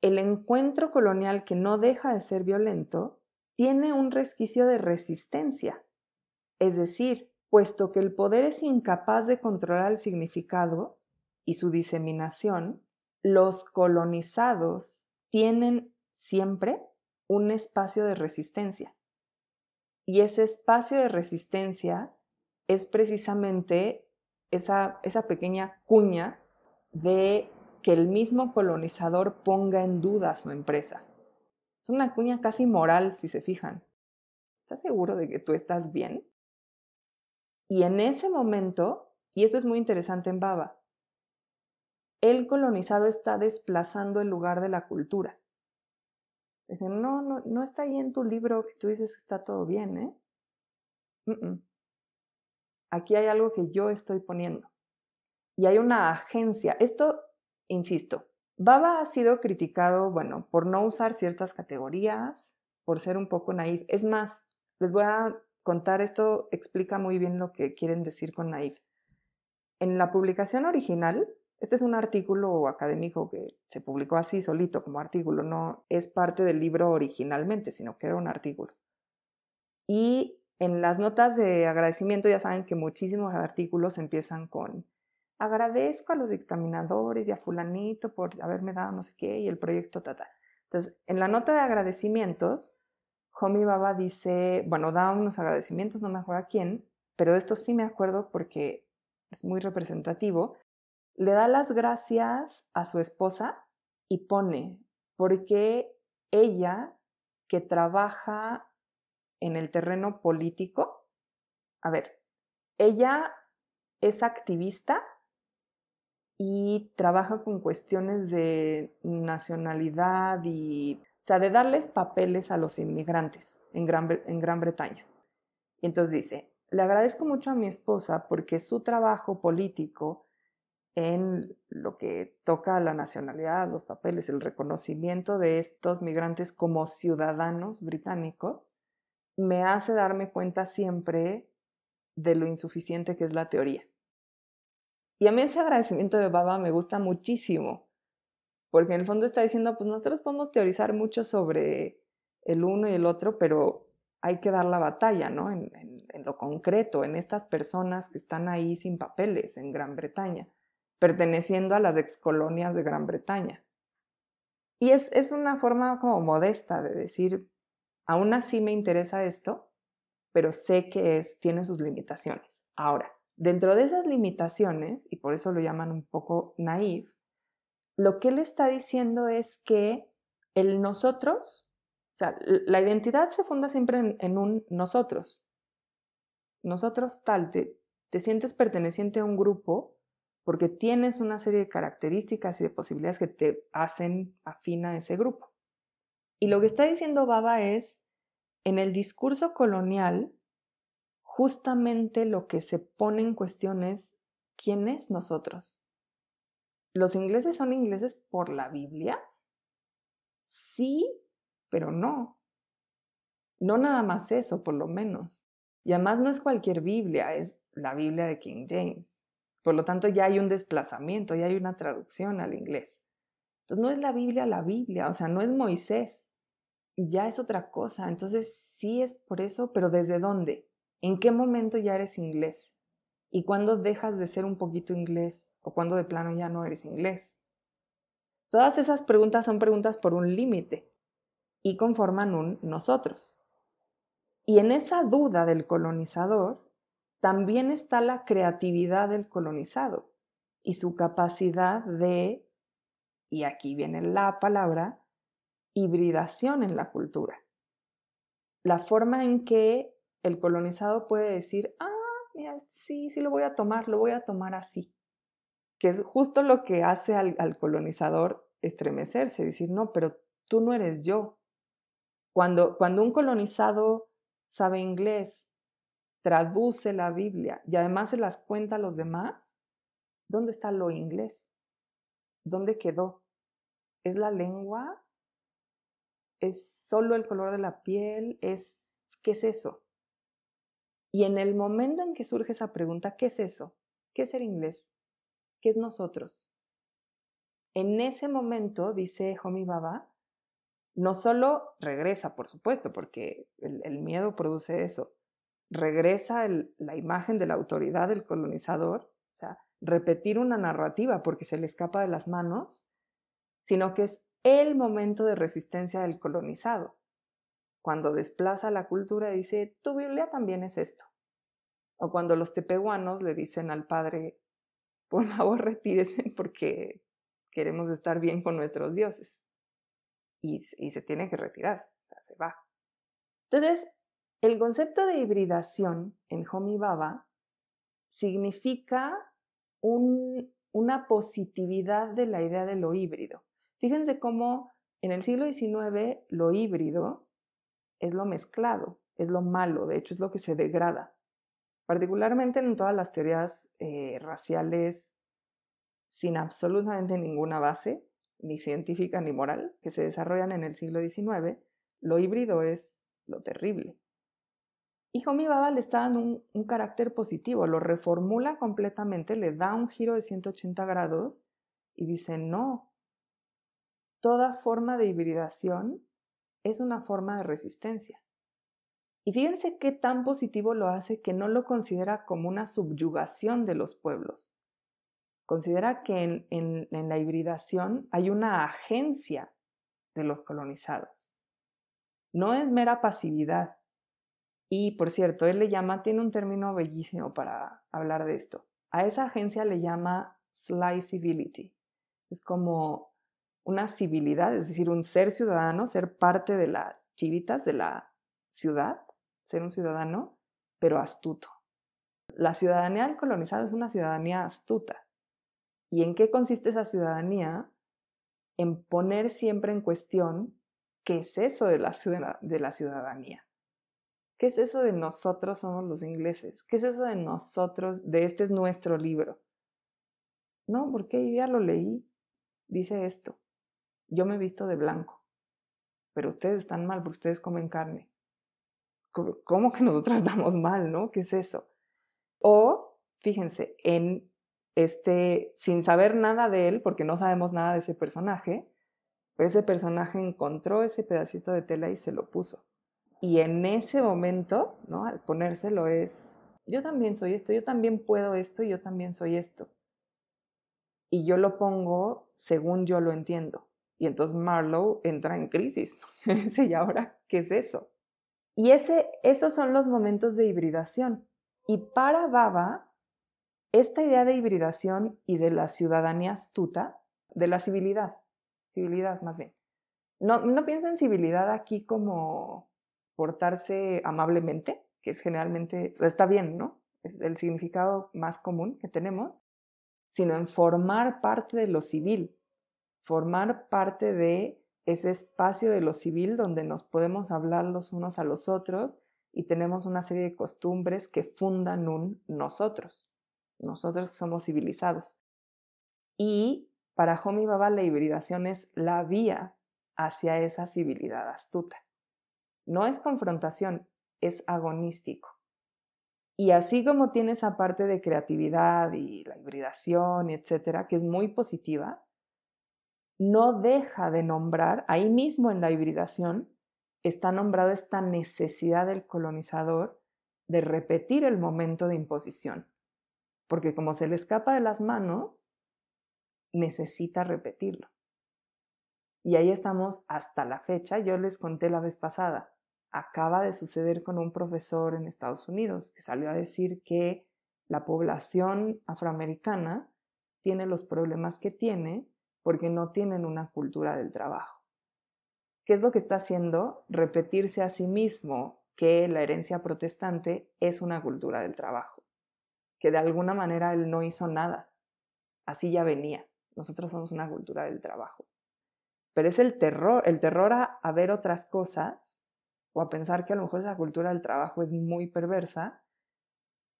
el encuentro colonial que no deja de ser violento tiene un resquicio de resistencia. Es decir, puesto que el poder es incapaz de controlar el significado y su diseminación, los colonizados tienen siempre un espacio de resistencia. Y ese espacio de resistencia es precisamente esa, esa pequeña cuña de que el mismo colonizador ponga en duda su empresa. Es una cuña casi moral, si se fijan. ¿Estás seguro de que tú estás bien? Y en ese momento, y eso es muy interesante en Baba, el colonizado está desplazando el lugar de la cultura. Dicen, no, no, no está ahí en tu libro que tú dices que está todo bien, ¿eh? Aquí hay algo que yo estoy poniendo. Y hay una agencia. Esto, insisto, Baba ha sido criticado, bueno, por no usar ciertas categorías, por ser un poco naif. Es más, les voy a contar, esto explica muy bien lo que quieren decir con naif. En la publicación original, este es un artículo académico que se publicó así solito como artículo, no es parte del libro originalmente, sino que era un artículo. Y en las notas de agradecimiento ya saben que muchísimos artículos empiezan con agradezco a los dictaminadores y a fulanito por haberme dado no sé qué y el proyecto tata. Entonces, en la nota de agradecimientos, Homi Baba dice, bueno, da unos agradecimientos, no me acuerdo a quién, pero de esto sí me acuerdo porque es muy representativo le da las gracias a su esposa y pone, porque ella que trabaja en el terreno político, a ver, ella es activista y trabaja con cuestiones de nacionalidad y, o sea, de darles papeles a los inmigrantes en Gran, en Gran Bretaña. Y entonces dice, le agradezco mucho a mi esposa porque su trabajo político en lo que toca a la nacionalidad, los papeles, el reconocimiento de estos migrantes como ciudadanos británicos, me hace darme cuenta siempre de lo insuficiente que es la teoría. Y a mí ese agradecimiento de Baba me gusta muchísimo, porque en el fondo está diciendo, pues nosotros podemos teorizar mucho sobre el uno y el otro, pero hay que dar la batalla, ¿no? En, lo concreto, en estas personas que están ahí sin papeles en Gran Bretaña perteneciendo a las excolonias de Gran Bretaña. Y es, es una forma como modesta de decir, aún así me interesa esto, pero sé que es, tiene sus limitaciones. Ahora, dentro de esas limitaciones, y por eso lo llaman un poco naive, lo que él está diciendo es que el nosotros, o sea, la identidad se funda siempre en, un nosotros. Nosotros tal, te, te sientes perteneciente a un grupo porque tienes una serie de características y de posibilidades que te hacen afín a ese grupo. Y lo que está diciendo Baba es, en el discurso colonial, justamente lo que se pone en cuestión es, ¿quién es nosotros? ¿Los ingleses son ingleses por la Biblia? Sí, pero no. No nada más eso, por lo menos. Y además no es cualquier Biblia, es la Biblia de King James. Por lo tanto, ya hay un desplazamiento, ya hay una traducción al inglés. Entonces, no es la Biblia la Biblia, o sea, no es Moisés, ya es otra cosa. Entonces, sí es por eso, pero ¿desde dónde? ¿En qué momento ya eres inglés? ¿Y cuándo dejas de ser un poquito inglés? ¿O cuándo de plano ya no eres inglés? Todas esas preguntas son preguntas por un límite y conforman un nosotros. Y en esa duda del colonizador también está la creatividad del colonizado y su capacidad de, y aquí viene la palabra, hibridación en la cultura. La forma en que el colonizado puede decir, ah, mira, sí, sí lo voy a tomar, lo voy a tomar así. Que es justo lo que hace al, al colonizador estremecerse, decir, no, pero tú no eres yo. Cuando, cuando un colonizado sabe inglés traduce la Biblia y además se las cuenta a los demás, ¿dónde está lo inglés? ¿Dónde quedó? ¿Es la lengua? ¿Es solo el color de la piel? ¿Es qué es eso? Y en el momento en que surge esa pregunta, ¿qué es eso? ¿Qué es el inglés? ¿Qué es nosotros? En ese momento, dice Homi Baba, no solo regresa, por supuesto, porque el, miedo produce eso, regresa la imagen de la autoridad del colonizador, o sea, repetir una narrativa porque se le escapa de las manos, sino que es el momento de resistencia del colonizado, cuando desplaza la cultura y dice, tu Biblia también es esto. O cuando los tepehuanos le dicen al padre, por favor retírese porque queremos estar bien con nuestros dioses. Y, se tiene que retirar, o sea, se va. Entonces, el concepto de hibridación en Homi Baba significa una positividad de la idea de lo híbrido. Fíjense cómo en el siglo XIX lo híbrido es lo mezclado, es lo malo, de hecho es lo que se degrada particularmente en todas las teorías eh, raciales sin absolutamente ninguna base, ni científica ni moral, que se desarrollan en el siglo XIX, lo híbrido es lo terrible. Y Homi Baba le está dando un, un, carácter positivo, lo reformula completamente, le da un giro de 180 grados y dice, no, toda forma de hibridación es una forma de resistencia. Y fíjense qué tan positivo lo hace que no lo considera como una subyugación de los pueblos. Considera que en, la hibridación hay una agencia de los colonizados. No es mera pasividad. Y por cierto, él le llama, tiene un término bellísimo para hablar de esto. A esa agencia le llama sly civility. Es como una civilidad, es decir, un ser ciudadano, ser parte de las chivitas de la ciudad, ser un ciudadano, pero astuto. La ciudadanía del colonizado es una ciudadanía astuta. ¿Y en qué consiste esa ciudadanía? En poner siempre en cuestión qué es eso de la, de la ciudadanía. ¿Qué es eso de nosotros somos los ingleses? ¿Qué es eso de nosotros, de este es nuestro libro? No, porque yo ya lo leí. Dice esto. Yo me visto de blanco. Pero ustedes están mal porque ustedes comen carne. ¿cómo que nosotros estamos mal, no? ¿Qué es eso? O, fíjense, en este, sin saber nada de él, porque no sabemos nada de ese personaje, pero ese personaje encontró ese pedacito de tela y se lo puso. Y en ese momento, ¿no? Al ponérselo es, yo también soy esto, yo también puedo esto y yo también soy esto. Y yo lo pongo según yo lo entiendo. Y entonces Marlowe entra en crisis. ¿y ahora qué es eso? Y ese, esos son los momentos de hibridación. Y para Baba, esta idea de hibridación y de la ciudadanía astuta, de la civilidad, civilidad más bien. No, no piensa en civilidad aquí como portarse amablemente, que es generalmente, está bien, ¿no? Es el significado más común que tenemos, sino en formar parte de lo civil, formar parte de ese espacio de lo civil donde nos podemos hablar los unos a los otros y tenemos una serie de costumbres que fundan un nosotros, nosotros somos civilizados. Y para Homi Baba la hibridación es la vía hacia esa civilidad astuta. No es confrontación, es agonístico. Y así como tiene esa parte de creatividad y la hibridación, etcétera, que es muy positiva, no deja de nombrar, ahí mismo en la hibridación, está nombrado esta necesidad del colonizador de repetir el momento de imposición, porque como se le escapa de las manos, necesita repetirlo. Y ahí estamos hasta la fecha, yo les conté la vez pasada, acaba de suceder con un profesor en Estados Unidos que salió a decir que la población afroamericana tiene los problemas que tiene porque no tienen una cultura del trabajo. ¿Qué es lo que está haciendo? Repetirse a sí mismo que la herencia protestante es una cultura del trabajo, que de alguna manera él no hizo nada, así ya venía. Nosotros somos una cultura del trabajo. Pero es el terror, el terror a, a ver otras cosas o a pensar que a lo mejor esa cultura del trabajo es muy perversa,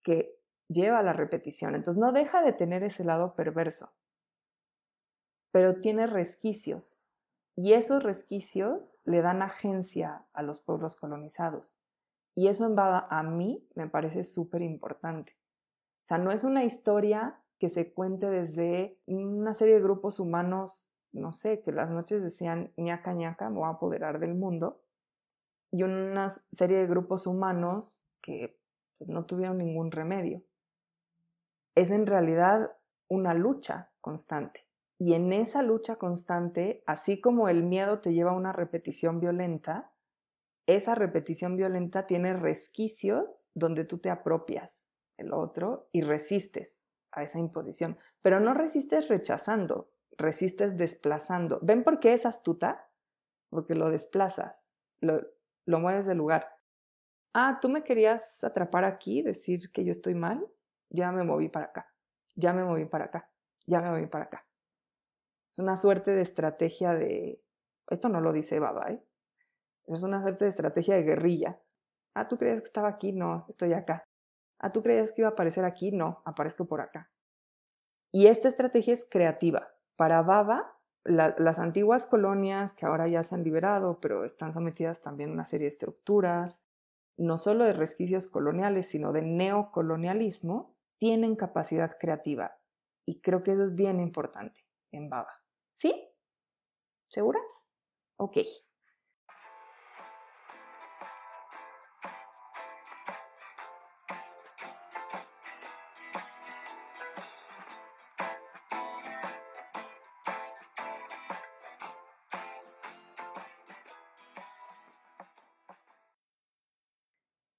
que lleva a la repetición. Entonces no deja de tener ese lado perverso pero tiene resquicios y esos resquicios le dan agencia a los pueblos colonizados. Y eso en Baba a mí me parece súper importante. O sea, no es una historia que se cuente desde una serie de grupos humanos no sé, que las noches decían ñaca ñaca, me voy a apoderar del mundo, y una serie de grupos humanos que pues, no tuvieron ningún remedio. Es en realidad una lucha constante. Y en esa lucha constante, así como el miedo te lleva a una repetición violenta, esa repetición violenta tiene resquicios donde tú te apropias el otro y resistes a esa imposición. Pero no resistes rechazando, resistes desplazando. ¿Ven por qué es astuta? Porque lo desplazas, lo, lo mueves de lugar. Ah, tú me querías atrapar aquí, decir que yo estoy mal, ya me moví para acá, ya me moví para acá, ya me moví para acá. Es una suerte de estrategia de... Esto no lo dice Baba, ¿eh? Es una suerte de estrategia de guerrilla. Ah, tú creías que estaba aquí, no, estoy acá. Ah, tú creías que iba a aparecer aquí, no, aparezco por acá. Y esta estrategia es creativa. Para Baba, las antiguas colonias que ahora ya se han liberado, pero están sometidas también a una serie de estructuras, no solo de resquicios coloniales, sino de neocolonialismo, tienen capacidad creativa. Y creo que eso es bien importante en Baba. ¿Sí? ¿Seguras? Ok.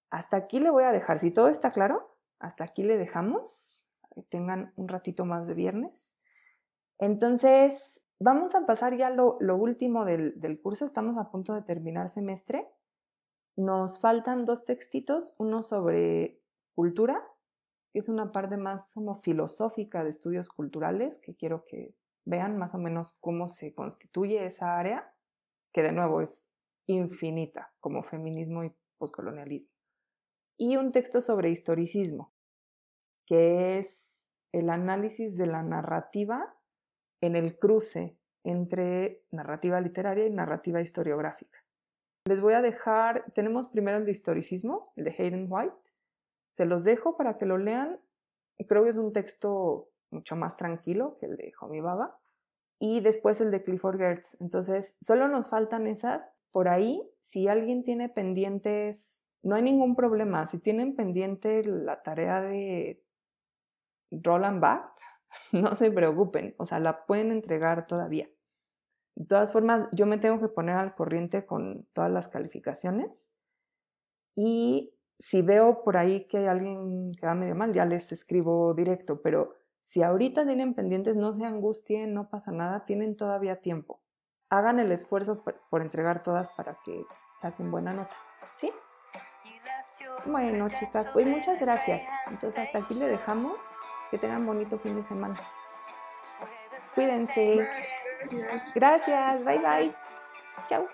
Hasta aquí le voy a dejar. Si todo está claro, hasta aquí le dejamos. Tengan un ratito más de viernes. Entonces, vamos a pasar ya lo, último del, del, curso. Estamos a punto de terminar semestre. Nos faltan dos textitos, uno sobre cultura, que es una parte más como filosófica de estudios culturales, que quiero que vean más o menos cómo se constituye esa área, que de nuevo es infinita, como feminismo y poscolonialismo. Y un texto sobre historicismo, que es el análisis de la narrativa en el cruce entre narrativa literaria y narrativa historiográfica. Les voy a dejar, tenemos primero el de historicismo, el de Hayden White. Se los dejo para que lo lean. Creo que es un texto mucho más tranquilo que el de Homi Baba. Y después el de Clifford Gertz. Entonces, solo nos faltan esas. Por ahí, si alguien tiene pendientes, no hay ningún problema. Si tienen pendiente la tarea de Roland Barthes, no se preocupen, o sea, la pueden entregar todavía. De todas formas, yo me tengo que poner al corriente con todas las calificaciones y si veo por ahí que hay alguien que va medio mal, ya les escribo directo, pero si ahorita tienen pendientes, no se angustien, no pasa nada, tienen todavía tiempo. Hagan el esfuerzo por, entregar todas para que saquen buena nota, ¿sí? Bueno, chicas, pues muchas gracias. Entonces, hasta aquí le dejamos. Que tengan bonito fin de semana. Cuídense. Gracias. Bye bye. Chao.